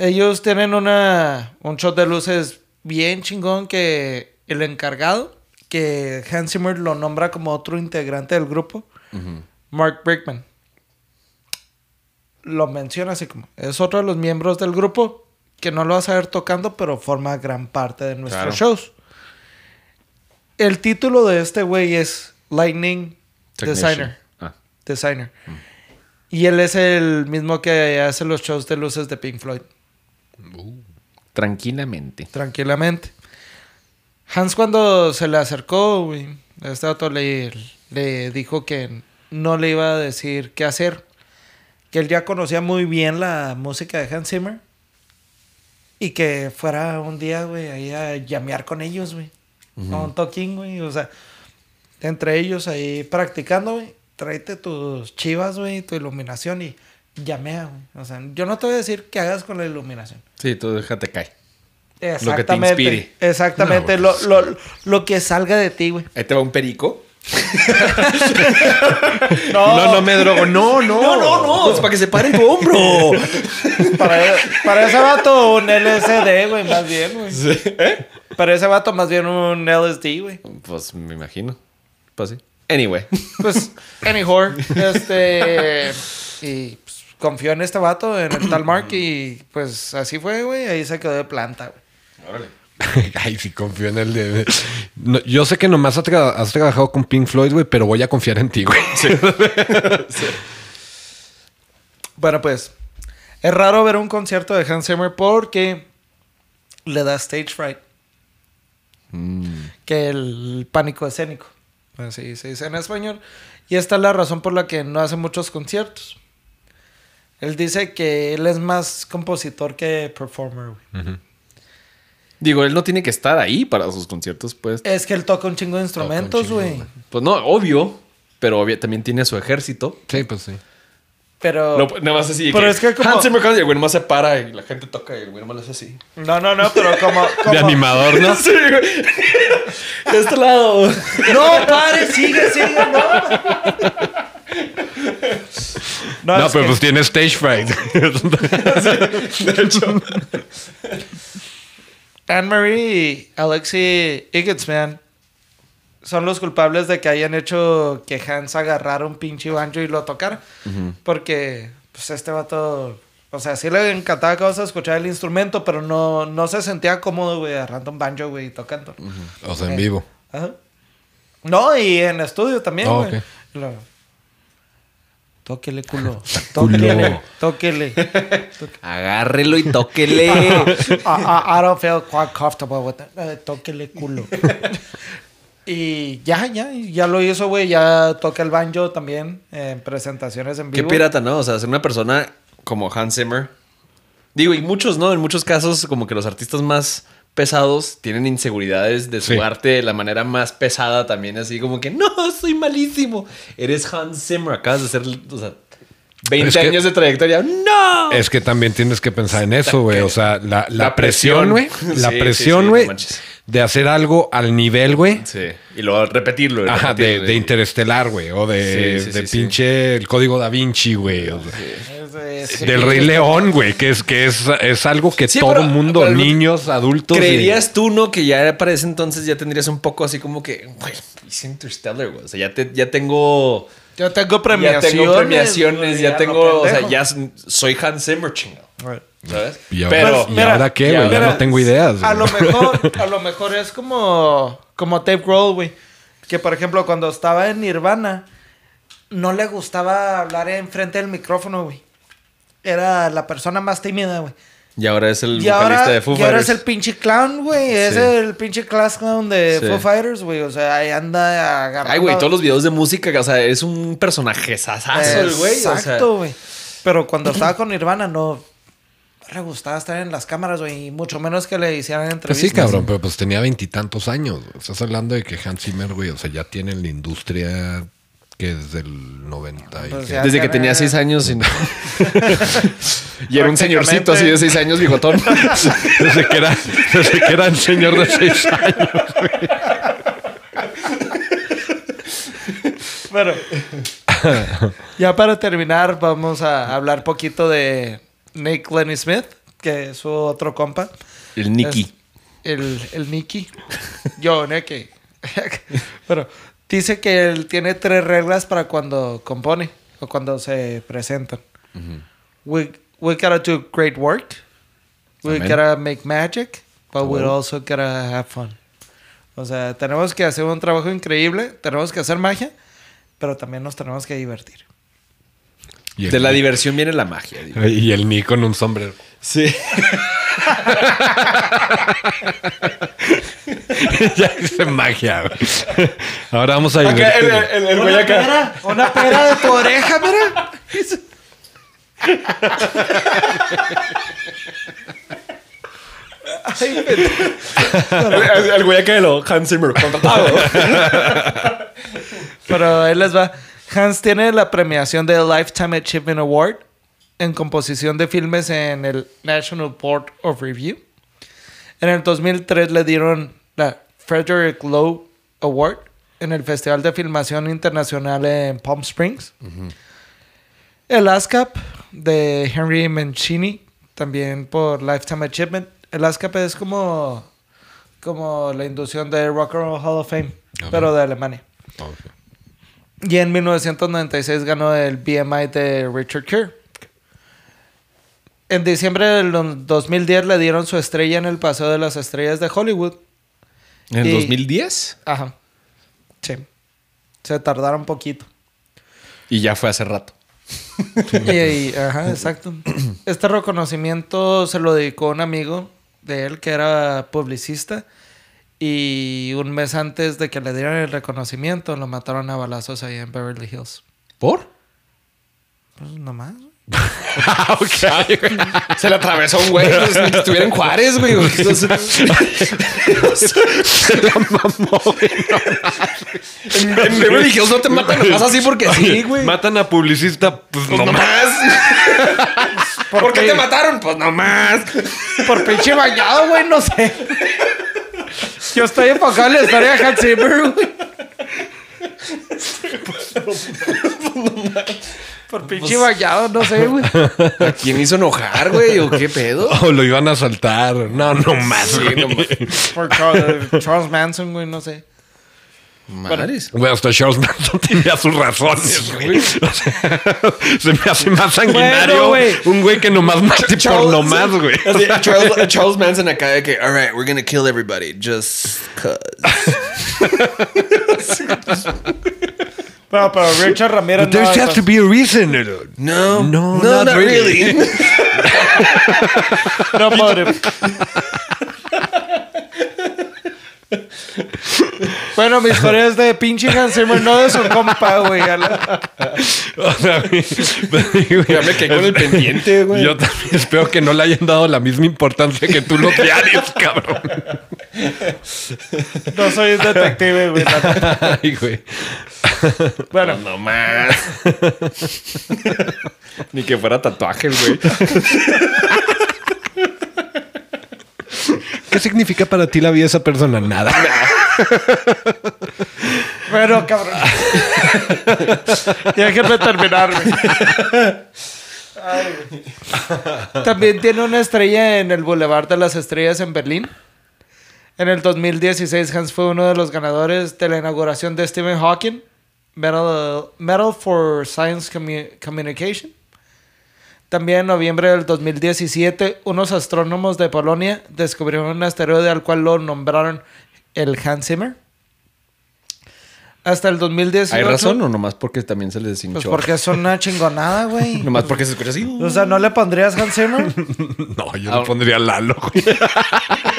B: Ellos tienen una, un show de luces bien chingón que el encargado, que Hans Zimmer lo nombra como otro integrante del grupo, Mark Brickman. Lo menciona así como, es otro de los miembros del grupo que no lo vas a ver tocando, pero forma gran parte de nuestros
C: Claro.
B: shows. El título de este güey es Lightning Designer.
C: Ah.
B: Designer. Y él es el mismo que hace los shows de luces de Pink Floyd.
C: Tranquilamente.
B: Tranquilamente. Hans cuando se le acercó, güey, este auto le, le dijo que no le iba a decir qué hacer. Que él ya conocía muy bien la música de Hans Zimmer. Y que fuera un día, güey, ahí a llamear con ellos, güey. A un toquín, güey. O sea, entre ellos ahí practicando, güey. Tráete tus chivas, güey, tu iluminación y llamea, güey. O sea, yo no te voy a decir qué hagas con la iluminación.
C: Sí, tú déjate caer.
B: Exactamente.
C: Lo que te inspire.
B: Exactamente.
A: No,
B: lo, lo, lo que salga de ti, güey.
C: Ahí te va un perico. [laughs]
A: No, no me drogo. No, no.
C: No, no, no. Es para que se pare tu hombro. [laughs]
B: Para, para ese vato, un LSD, güey, más bien, güey.
C: ¿Eh?
B: Para ese vato, más bien un LSD, güey.
C: Pues me imagino. Pues sí. Anyway.
B: Pues, [laughs] anyhow, este. Y pues, confió en este vato, en el tal Mark, y pues así fue, güey. Ahí se quedó de planta, güey.
C: Órale. [laughs]
A: Ay, sí, confío en el de. No, yo sé que nomás has, tra- has trabajado con Pink Floyd, güey, pero voy a confiar en ti, güey. [laughs] [laughs]
B: Bueno, pues, es raro ver un concierto de Hans Zimmer porque le da stage fright. Que el pánico escénico. Así se dice en español. Y esta es la razón por la que no hace muchos conciertos. Él dice que él es más compositor que performer, güey.
C: Digo, él no tiene que estar ahí para sus conciertos, pues.
B: Es que él toca un chingo de instrumentos, güey.
C: Pues no, obvio. Pero obvio, también tiene su ejército.
A: Sí, pues sí.
B: Pero...
C: No, nada más así.
B: Pero es que como-
C: Hans Zimmer y el güey nomás se para y la gente toca y el güey nomás lo hace así.
B: No, no, no, pero como... [laughs]
A: De animador, ¿no? [laughs]
C: Sí, güey. De este lado.
B: No, pare, sigue, sigue, no.
A: No, pero
B: que-
A: pues tiene stage fright. [laughs]
C: De hecho.
B: Anne-Marie y Alexi son los culpables de que hayan hecho que Hans agarrara un pinche banjo y lo tocara. Porque, pues, este vato... O sea, sí le encantaba cosas escuchar el instrumento, pero no, no se sentía cómodo, güey, agarrando un banjo, güey, y tocando.
A: o sea, en vivo.
B: Ajá. No, y en estudio también,
A: Oh,
B: güey. Lo- Tóquele, [laughs] culo. Tóquele. Tóquele.
C: Agárrelo y tóquele. [laughs]
B: I, I- don't feel quite comfortable with that. Eh, tóquele culo. y ya, ya, ya lo hizo, güey. Ya toca el banjo también en presentaciones en
C: Qué
B: vivo.
C: pirata, ¿no? O sea, ser una persona como Hans Zimmer. Digo, y muchos, ¿no? En muchos casos, como que los artistas más pesados tienen inseguridades de su
A: Sí.
C: arte de la manera más pesada también, así como que, no, soy malísimo. Eres Hans Zimmer, acabas de ser, o sea, 20
A: Es que-
C: años de trayectoria. ¡No!
A: Es que también tienes que pensar en eso, güey. O sea, la, la
C: La
A: presión, güey.
C: presión.
A: La
C: Sí,
A: presión,
C: sí, sí,
A: güey.
C: no
A: de hacer algo al nivel, güey.
C: Sí. Y luego repetirlo.
A: Ajá, de,
C: repetirlo,
A: de
C: y-
A: Interestelar, güey. O de,
C: Sí, sí,
A: de
C: sí,
A: pinche el código da Vinci, güey. o sea. Del Rey León, güey. Que es, que es, es algo que
C: Sí,
A: todo
C: pero-
A: mundo,
C: pero-
A: niños, adultos. y-
C: ¿Creerías tú, no? Que ya para ese entonces ya tendrías un poco así como que, güey, hice Interstellar, güey. O sea, ya, te, ya tengo.
B: Yo tengo
C: Ya
B: premiaciones.
C: tengo premiaciones, ya tengo. O sea, ya soy Hans Zimmer, chingado. ¿Sabes?
A: Y ahora,
C: Pero.
A: ¿y
B: mira,
A: ahora qué,
B: ya,
A: güey? Ya
B: mira,
A: no tengo ideas.
B: A lo mejor, [laughs] a lo mejor es como, como Dave Grohl, güey. Que por ejemplo, cuando estaba en Nirvana, no le gustaba hablar enfrente del micrófono, güey. Era la persona más tímida, güey.
C: Y ahora es el
B: Y
C: vocalista
B: ahora,
C: de Foo
B: y ahora es
C: Fighters.
B: el pinche clown, güey. Es
C: Sí.
B: el pinche class clown de
C: Sí.
B: Foo Fighters, güey. O sea, ahí anda agarrando.
C: Ay, güey, todos los videos de música, o sea, es un personaje sasazo el güey. o sea.
B: Exacto, güey. Pero cuando estaba con Nirvana, no le gustaba estar en las cámaras, güey. Y mucho menos que le hicieran
A: Pues
B: entrevistas.
A: sí, cabrón, pero pues tenía veintitantos años. güey. Estás hablando de que Hans Zimmer, güey, o sea, ya tiene en la industria que desde el 90 y
B: Pues
A: que-
C: Desde que tenía seis años. Y, [laughs] y era un señorcito así de seis años, bigotón. [laughs]
A: desde que era, desde que era un señor de seis años.
B: Bueno, ya para terminar, vamos a hablar poquito de Nick Lenny Smith, que es su otro compa.
C: El Nicky.
B: Es El, el Nicky. Yo, Nicky. [laughs] Pero dice que él tiene tres reglas para cuando compone o cuando se presentan. we, we gotta do great work. We
C: Amén.
B: gotta make magic, but we also gotta have fun. O sea, tenemos que hacer un trabajo increíble, tenemos que hacer magia, pero también nos tenemos que divertir.
A: Y
C: De la diversión viene la magia. digo.
A: y el Nick con un sombrero.
C: Sí. [laughs] [laughs]
A: ya hice magia, güey. Ahora vamos a
C: Acá, el, el- el güey
B: una
C: acá.
B: pera, una pera de tu oreja, mira. Ay.
C: El, güey acá de lo Hans Zimmer, contratado.
B: Pero ahí les va. Hans tiene la premiación del Lifetime Achievement Award en composición de filmes en el National Board of Review. En el 2003 le dieron la Frederick Lowe Award en el Festival de Filmación Internacional en Palm Springs. El ASCAP de Henry Mancini, también por Lifetime Achievement. El ASCAP es como, como la inducción de Rock and Roll Hall of Fame, pero de Alemania. Y en 1996 ganó el BMI de Richard Gere. En diciembre del 2010 le dieron su estrella en el Paseo de las Estrellas de Hollywood.
C: ¿En el
B: Y-
C: 2010?
B: Ajá. Sí. Se tardaron poquito.
C: Y ya fue hace rato. [laughs]
B: Y, y- ajá, exacto. Este reconocimiento se lo dedicó un amigo de él que era publicista. Y un mes antes de que le dieran el reconocimiento, lo mataron a balazos ahí en Beverly Hills.
C: ¿Por?
B: Pues nomás. [laughs]
C: Se le atravesó un güey. pues, que Estuviera en Juárez, güey. [laughs] En, en Beverly Hills no te matan nomás así porque sí, güey.
A: Matan a publicista, pues
C: Pues
A: no
C: nomás. [laughs] ¿Por qué
B: qué?
C: te mataron? Pues nomás.
B: Por pinche bañado, güey, no sé. Yo estoy enfocado en la historia de Hans Zimmer, güey. Por pinche bañado, no sé, güey. [laughs]
C: ¿A quién hizo enojar, güey? ¿O qué pedo? [laughs]
A: O lo iban a saltar. No, no más.
C: Sí,
A: güey.
C: no más.
B: Por Charles, Charles Manson, güey, no sé.
C: Madres.
A: Güey, hasta Charles Manson [laughs] tenía sus razones, güey. O sea, se me hace más sanguinario
B: Bueno, güey.
A: un güey que nomás mate por nomás, güey.
C: Así, Charles, Charles Manson acá de que, all right, we're gonna kill everybody just cause.
B: Pero, pero Richard Ramírez
A: There has to be a reason.
C: No,
A: No,
C: no,
A: not
C: not, really.
A: really. [laughs]
B: no motive. [laughs] [laughs] Bueno, mi historia es de pinche Hans Zimmer, no de su compa, güey. [laughs]
A: O sea, güey,
C: Ya me quedé con el pendiente, güey.
A: Yo también espero que no le hayan dado la misma importancia que tú los diarios, [laughs] cabrón.
B: No soy un detective, güey.
A: Ay, güey.
B: Bueno,
C: No más. Ni que fuera tatuaje, güey.
A: ¿Qué significa para ti la vida de esa persona? Nada.
B: bueno, cabrón. Déjenme terminar, güey. Ay, güey. También tiene una estrella en el Boulevard de las Estrellas en Berlín. En el 2016, Hans fue uno de los ganadores de la inauguración de Stephen Hawking, Medal, Medal for Science Commu- Communication. También en noviembre del 2017, unos astrónomos de Polonia descubrieron un asteroide al cual lo nombraron el Hans Zimmer. Hasta el 2018.
C: ¿Hay razón o nomás porque también se les hinchó?
B: Pues porque es una chingonada, güey. [laughs]
C: Nomás porque se escucha así.
B: O sea, ¿no le pondrías Hans Zimmer? [laughs]
A: No, yo le pondría Lalo, güey. [laughs]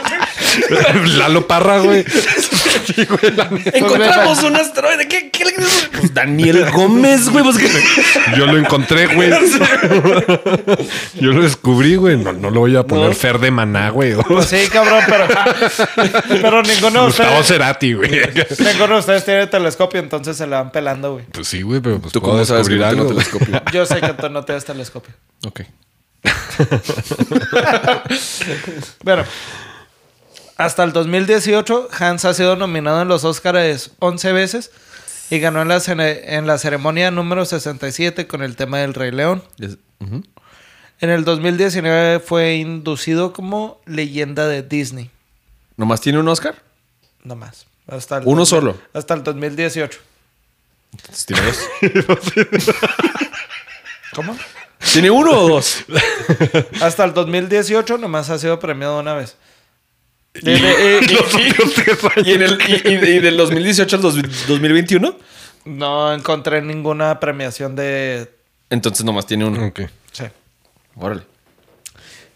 A: [laughs] Lalo Parra, güey. Sí, güey, la neta.
C: Encontramos un asteroide. ¿Qué, qué le Pues Daniel Gómez, güey. Pues. [laughs]
A: Yo lo encontré, güey. [laughs] Yo lo descubrí, güey. No, no lo voy a poner
C: No.
A: Fer de Maná, güey.
B: Pues sí, cabrón, pero. Pero ninguno de
A: Gustavo
B: ustedes.
A: Cerati, güey.
B: Ninguno de ustedes tiene telescopio, entonces se la van pelando, güey.
A: Pues sí, güey, pero pues
C: ¿Tú
A: puedo
C: cómo sabes que tengo telescopio?
B: Yo sé que tú no tienes telescopio.
C: Ok.
B: Bueno, hasta el 2018, Hans ha sido nominado en los Oscars 11 veces y ganó en la, en la ceremonia número 67 con el tema del Rey León. En el 2019 fue inducido como leyenda de Disney.
C: ¿Nomás tiene un Oscar?
B: No más. Hasta el
C: Uno
B: 2000
C: solo.
B: Hasta el 2018.
C: Entonces, ¿Tiene dos? [laughs]
B: ¿Cómo?
C: ¿Tiene uno o dos? [laughs]
B: Hasta el 2018 nomás ha sido premiado una vez. [laughs] Y, y- y-
C: ¿Y, en el, y, y- y del 2018 al dos- 2021?
B: no encontré ninguna premiación de...
C: Entonces nomás tiene uno.
A: Ok.
B: Sí.
C: Órale.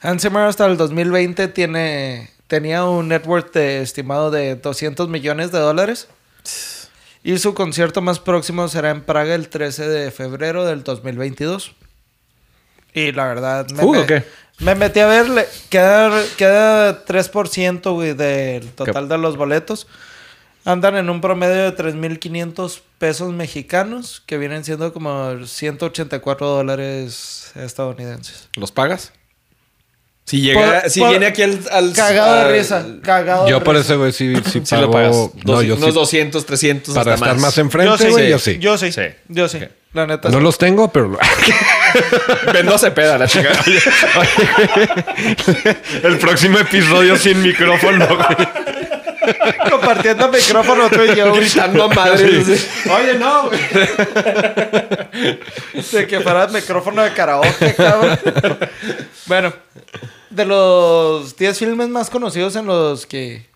B: Hans Zimmer hasta el 2020 tiene, tenía un net worth de- estimado de 200 millones de dólares. Y su concierto más próximo será en Praga el 13 de febrero del 2022. Y la verdad, me,
C: Uh,
B: me-
C: ok.
B: Me metí a ver, le- queda, queda 3% güey, del total de los boletos. Andan en un promedio de 3.500 pesos mexicanos, que vienen siendo como 184 dólares estadounidenses.
C: ¿Los pagas? Si llega,
B: Por-
C: si
B: por-
C: viene aquí al... al-
B: Cagado de risa. Cagado de
A: Yo por
B: risa.
A: ese, güey, sí, [laughs] sí,
C: Sí
A: pago-
C: lo pagas.
A: No,
C: Dos-
A: yo
C: unos
A: sí.
C: 200, 300,
A: Para
C: hasta
A: estar más,
B: Yo
A: enfrente,
B: sí,
A: güey, yo sí.
B: Yo sí.
C: Sí.
B: Yo sí. La neta.
A: No
B: sí.
A: los tengo, pero...
C: No se peda la chica.
A: El próximo episodio sin micrófono, güey.
B: Compartiendo micrófono tú y yo. [laughs]
C: Gritando a madres.
B: Oye, no, güey. De que fuera micrófono de karaoke, cabrón. bueno, de los 10 filmes más conocidos en los que,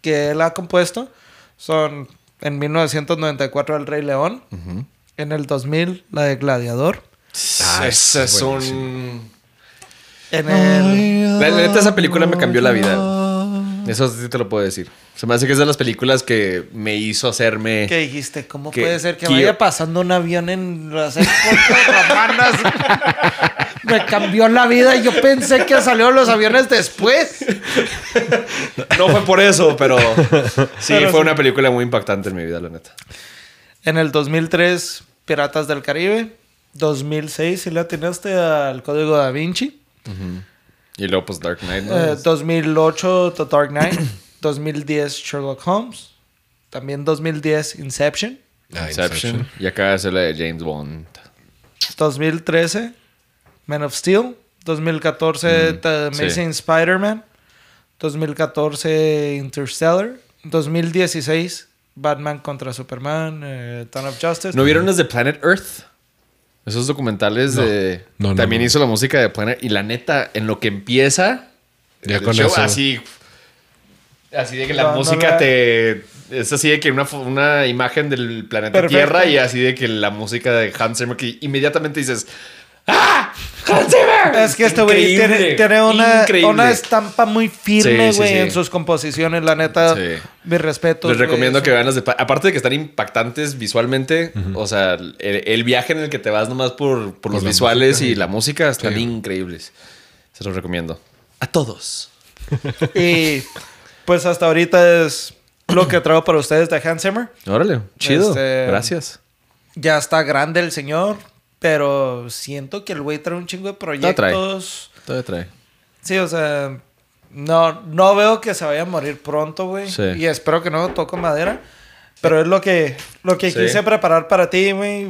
B: que él ha compuesto son en 1994 El Rey León, en el 2000 la de Gladiador,
A: Ah,
C: Ese es
A: buenísimo.
C: un...
B: en el...
C: La neta, esa película me cambió la vida. Eso sí te lo puedo decir. Se me hace que es de las películas que me hizo hacerme...
B: ¿Qué dijiste? ¿Cómo
C: Que-
B: puede ser que
C: que
B: vaya
C: yo-
B: pasando un avión en las romanas? [laughs] Me cambió la vida y yo pensé que salieron los aviones después.
C: No fue por eso, pero sí,
B: Pero
C: fue
B: sí.
C: una película muy impactante en mi vida, la neta.
B: En el 2003, Piratas del Caribe. 2006, si le atinaste al Código Da Vinci.
C: Y luego, pues, Dark Knight, ¿no?
B: Eh, 2008, The Dark Knight. [clears throat] 2010, Sherlock Holmes. También 2010, Inception.
A: Ah,
C: Inception. Y acá es la de James Bond.
B: 2013, Man of Steel. 2014, The
C: sí.
B: Amazing Spider-Man. 2014, Interstellar. 2016, Batman contra Superman, eh, Dawn of Justice.
C: ¿No vieron desde Planet Earth? Esos documentales
A: No.
C: de...
A: No, no,
C: También
A: no.
C: hizo la música de Planet... Y la neta, en lo que empieza...
A: Ya
C: el
A: con
C: show,
A: eso.
C: Así... Así de que la
B: No, no
C: música te... Es así de que una, una imagen del planeta
B: Perfecto.
C: Tierra y así de que la música de Hans Zimmer que inmediatamente dices... ¡Ah!
B: Es que este güey tiene, tiene una, estampa muy firme,
C: Sí, sí,
B: güey,
C: sí.
B: en sus composiciones. La neta,
C: Sí.
B: mi respeto.
C: Les recomiendo que vean las de... pa- Aparte de que están impactantes visualmente, o sea, el, el viaje en el que te vas nomás por, por los visuales
A: música.
C: y la música están
A: Sí.
C: increíbles. Se los recomiendo. A todos. [laughs]
B: Y pues hasta ahorita es lo que traigo para ustedes de Hans Zimmer.
C: Órale, chido.
B: Este-
C: Gracias.
B: Ya está grande el señor, pero siento que el güey trae un chingo de
C: trae.
B: proyectos.
C: Todavía trae.
B: Sí, o sea, no, no veo que se vaya a morir pronto, güey.
C: Sí.
B: Y espero que no toco madera. Pero es lo que, lo que
C: Sí.
B: quise preparar para ti, güey.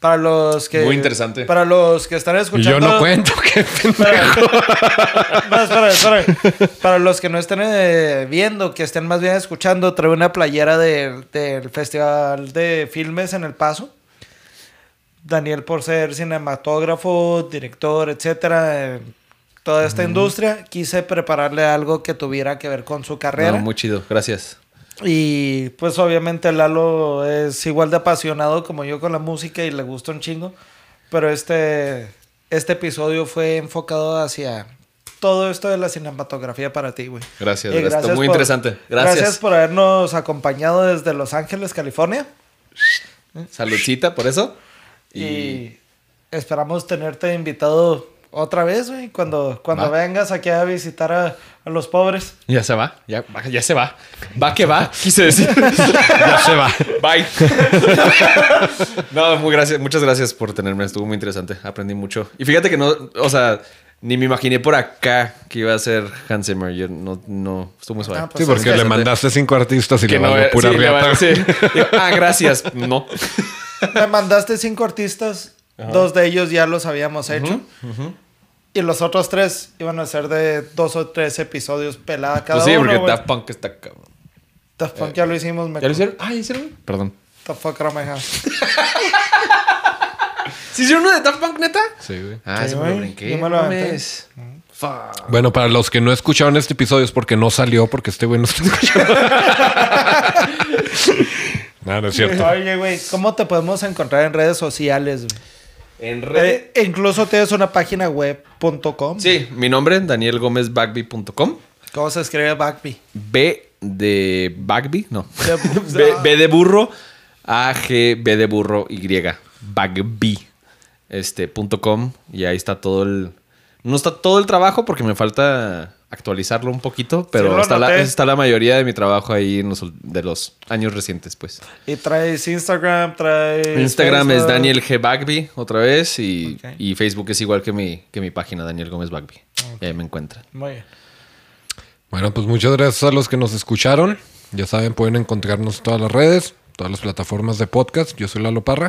B: Para los que.
C: Muy interesante.
B: Para los que están escuchando.
A: yo no cuento, [laughs] qué
B: Para, [laughs] no, espera, espera. Para los que no estén eh, viendo, que estén más bien escuchando, traigo una playera de- del Festival de Filmes en El Paso. Daniel por ser cinematógrafo, director, etcétera, en toda esta industria, quise prepararle algo que tuviera que ver con su carrera.
C: No, muy chido. Gracias.
B: Y pues obviamente Lalo es igual de apasionado como yo con la música y le gusta un chingo. Pero este, este episodio fue enfocado hacia todo esto de la cinematografía para ti, güey.
C: Gracias.
B: Y
C: Está muy
B: por-
C: interesante. Gracias.
B: por habernos acompañado desde Los Ángeles, California.
C: Saludcita por eso.
B: Y,
C: Y,
B: esperamos tenerte invitado otra vez, güey, cuando, cuando
C: Va.
B: vengas aquí a visitar a, a los pobres.
C: ya se va. Ya, ya se va. Va que va, quise decir. [laughs]
A: Ya se va.
C: Bye. [laughs] no, muy gracias, muchas gracias por tenerme. Estuvo muy interesante. Aprendí mucho. Y fíjate que no, o sea, ni me imaginé por acá que iba a ser Hans Zimmer. Yo no, no, estuvo muy suave.
B: Ah, pues
A: Sí, porque le mandaste cinco artistas y
C: que
A: le
C: no era-
A: pura
C: sí, le va-
A: riata.
C: sí. Ah, gracias. No. [laughs]
B: Me mandaste cinco artistas, dos de ellos ya los habíamos hecho. Y los otros tres iban a ser de dos o tres episodios pelada cada
C: Pues sí,
B: uno.
C: porque
B: güey.
C: Daft Punk está cabrón.
B: Daft Punk ya lo hicimos. Me
C: ¿Ya lo hicieron? Ah, ¿ya hicieron? Perdón.
B: The fuck have? [laughs]
C: ¿Sí hicieron uno de Daft Punk, neta?
A: Sí, güey.
C: Ah,
B: Sí,
C: se me lo brinqué.
B: Yo me lo
C: mames. Fuck.
A: Bueno, para los que no escucharon este episodio es porque no salió, porque este güey no está escuchando. [laughs] no, no es cierto. [laughs]
B: Oye, güey, ¿cómo te podemos encontrar en redes sociales?
C: En red.
B: Eh, incluso tienes una página web.com.
C: Sí, mi nombre, danielgomezbagby.com.
B: ¿Cómo se escribe Backby?
C: B de Bagby, no. [laughs]
B: De-
C: B, B de burro, A, G, B de burro, Y. Bagby. Este, punto com. Y ahí está todo el. No está todo el trabajo porque me falta actualizarlo un poquito, pero está, la,
B: noté.
C: está la mayoría de mi trabajo ahí en los, de los años recientes, pues.
B: Y traes Instagram, traes.
C: Instagram es. Daniel G. Bagby otra vez y, y Facebook es igual que mi, que mi página, Daniel Gómez Bagby. Y ahí me encuentran.
B: Muy bien.
A: Bueno, pues muchas gracias a los que nos escucharon. Ya saben, pueden encontrarnos en todas las redes, todas las plataformas de podcast. Yo soy Lalo Parra.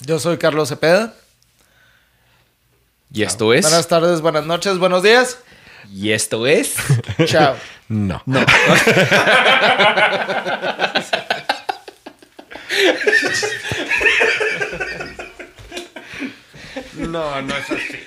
B: Yo soy Carlos Cepeda.
C: Y esto es.
B: Buenas tardes, buenas noches, buenos días.
C: Y esto es. [laughs]
B: Chao.
A: No. [laughs]
B: no, no es así.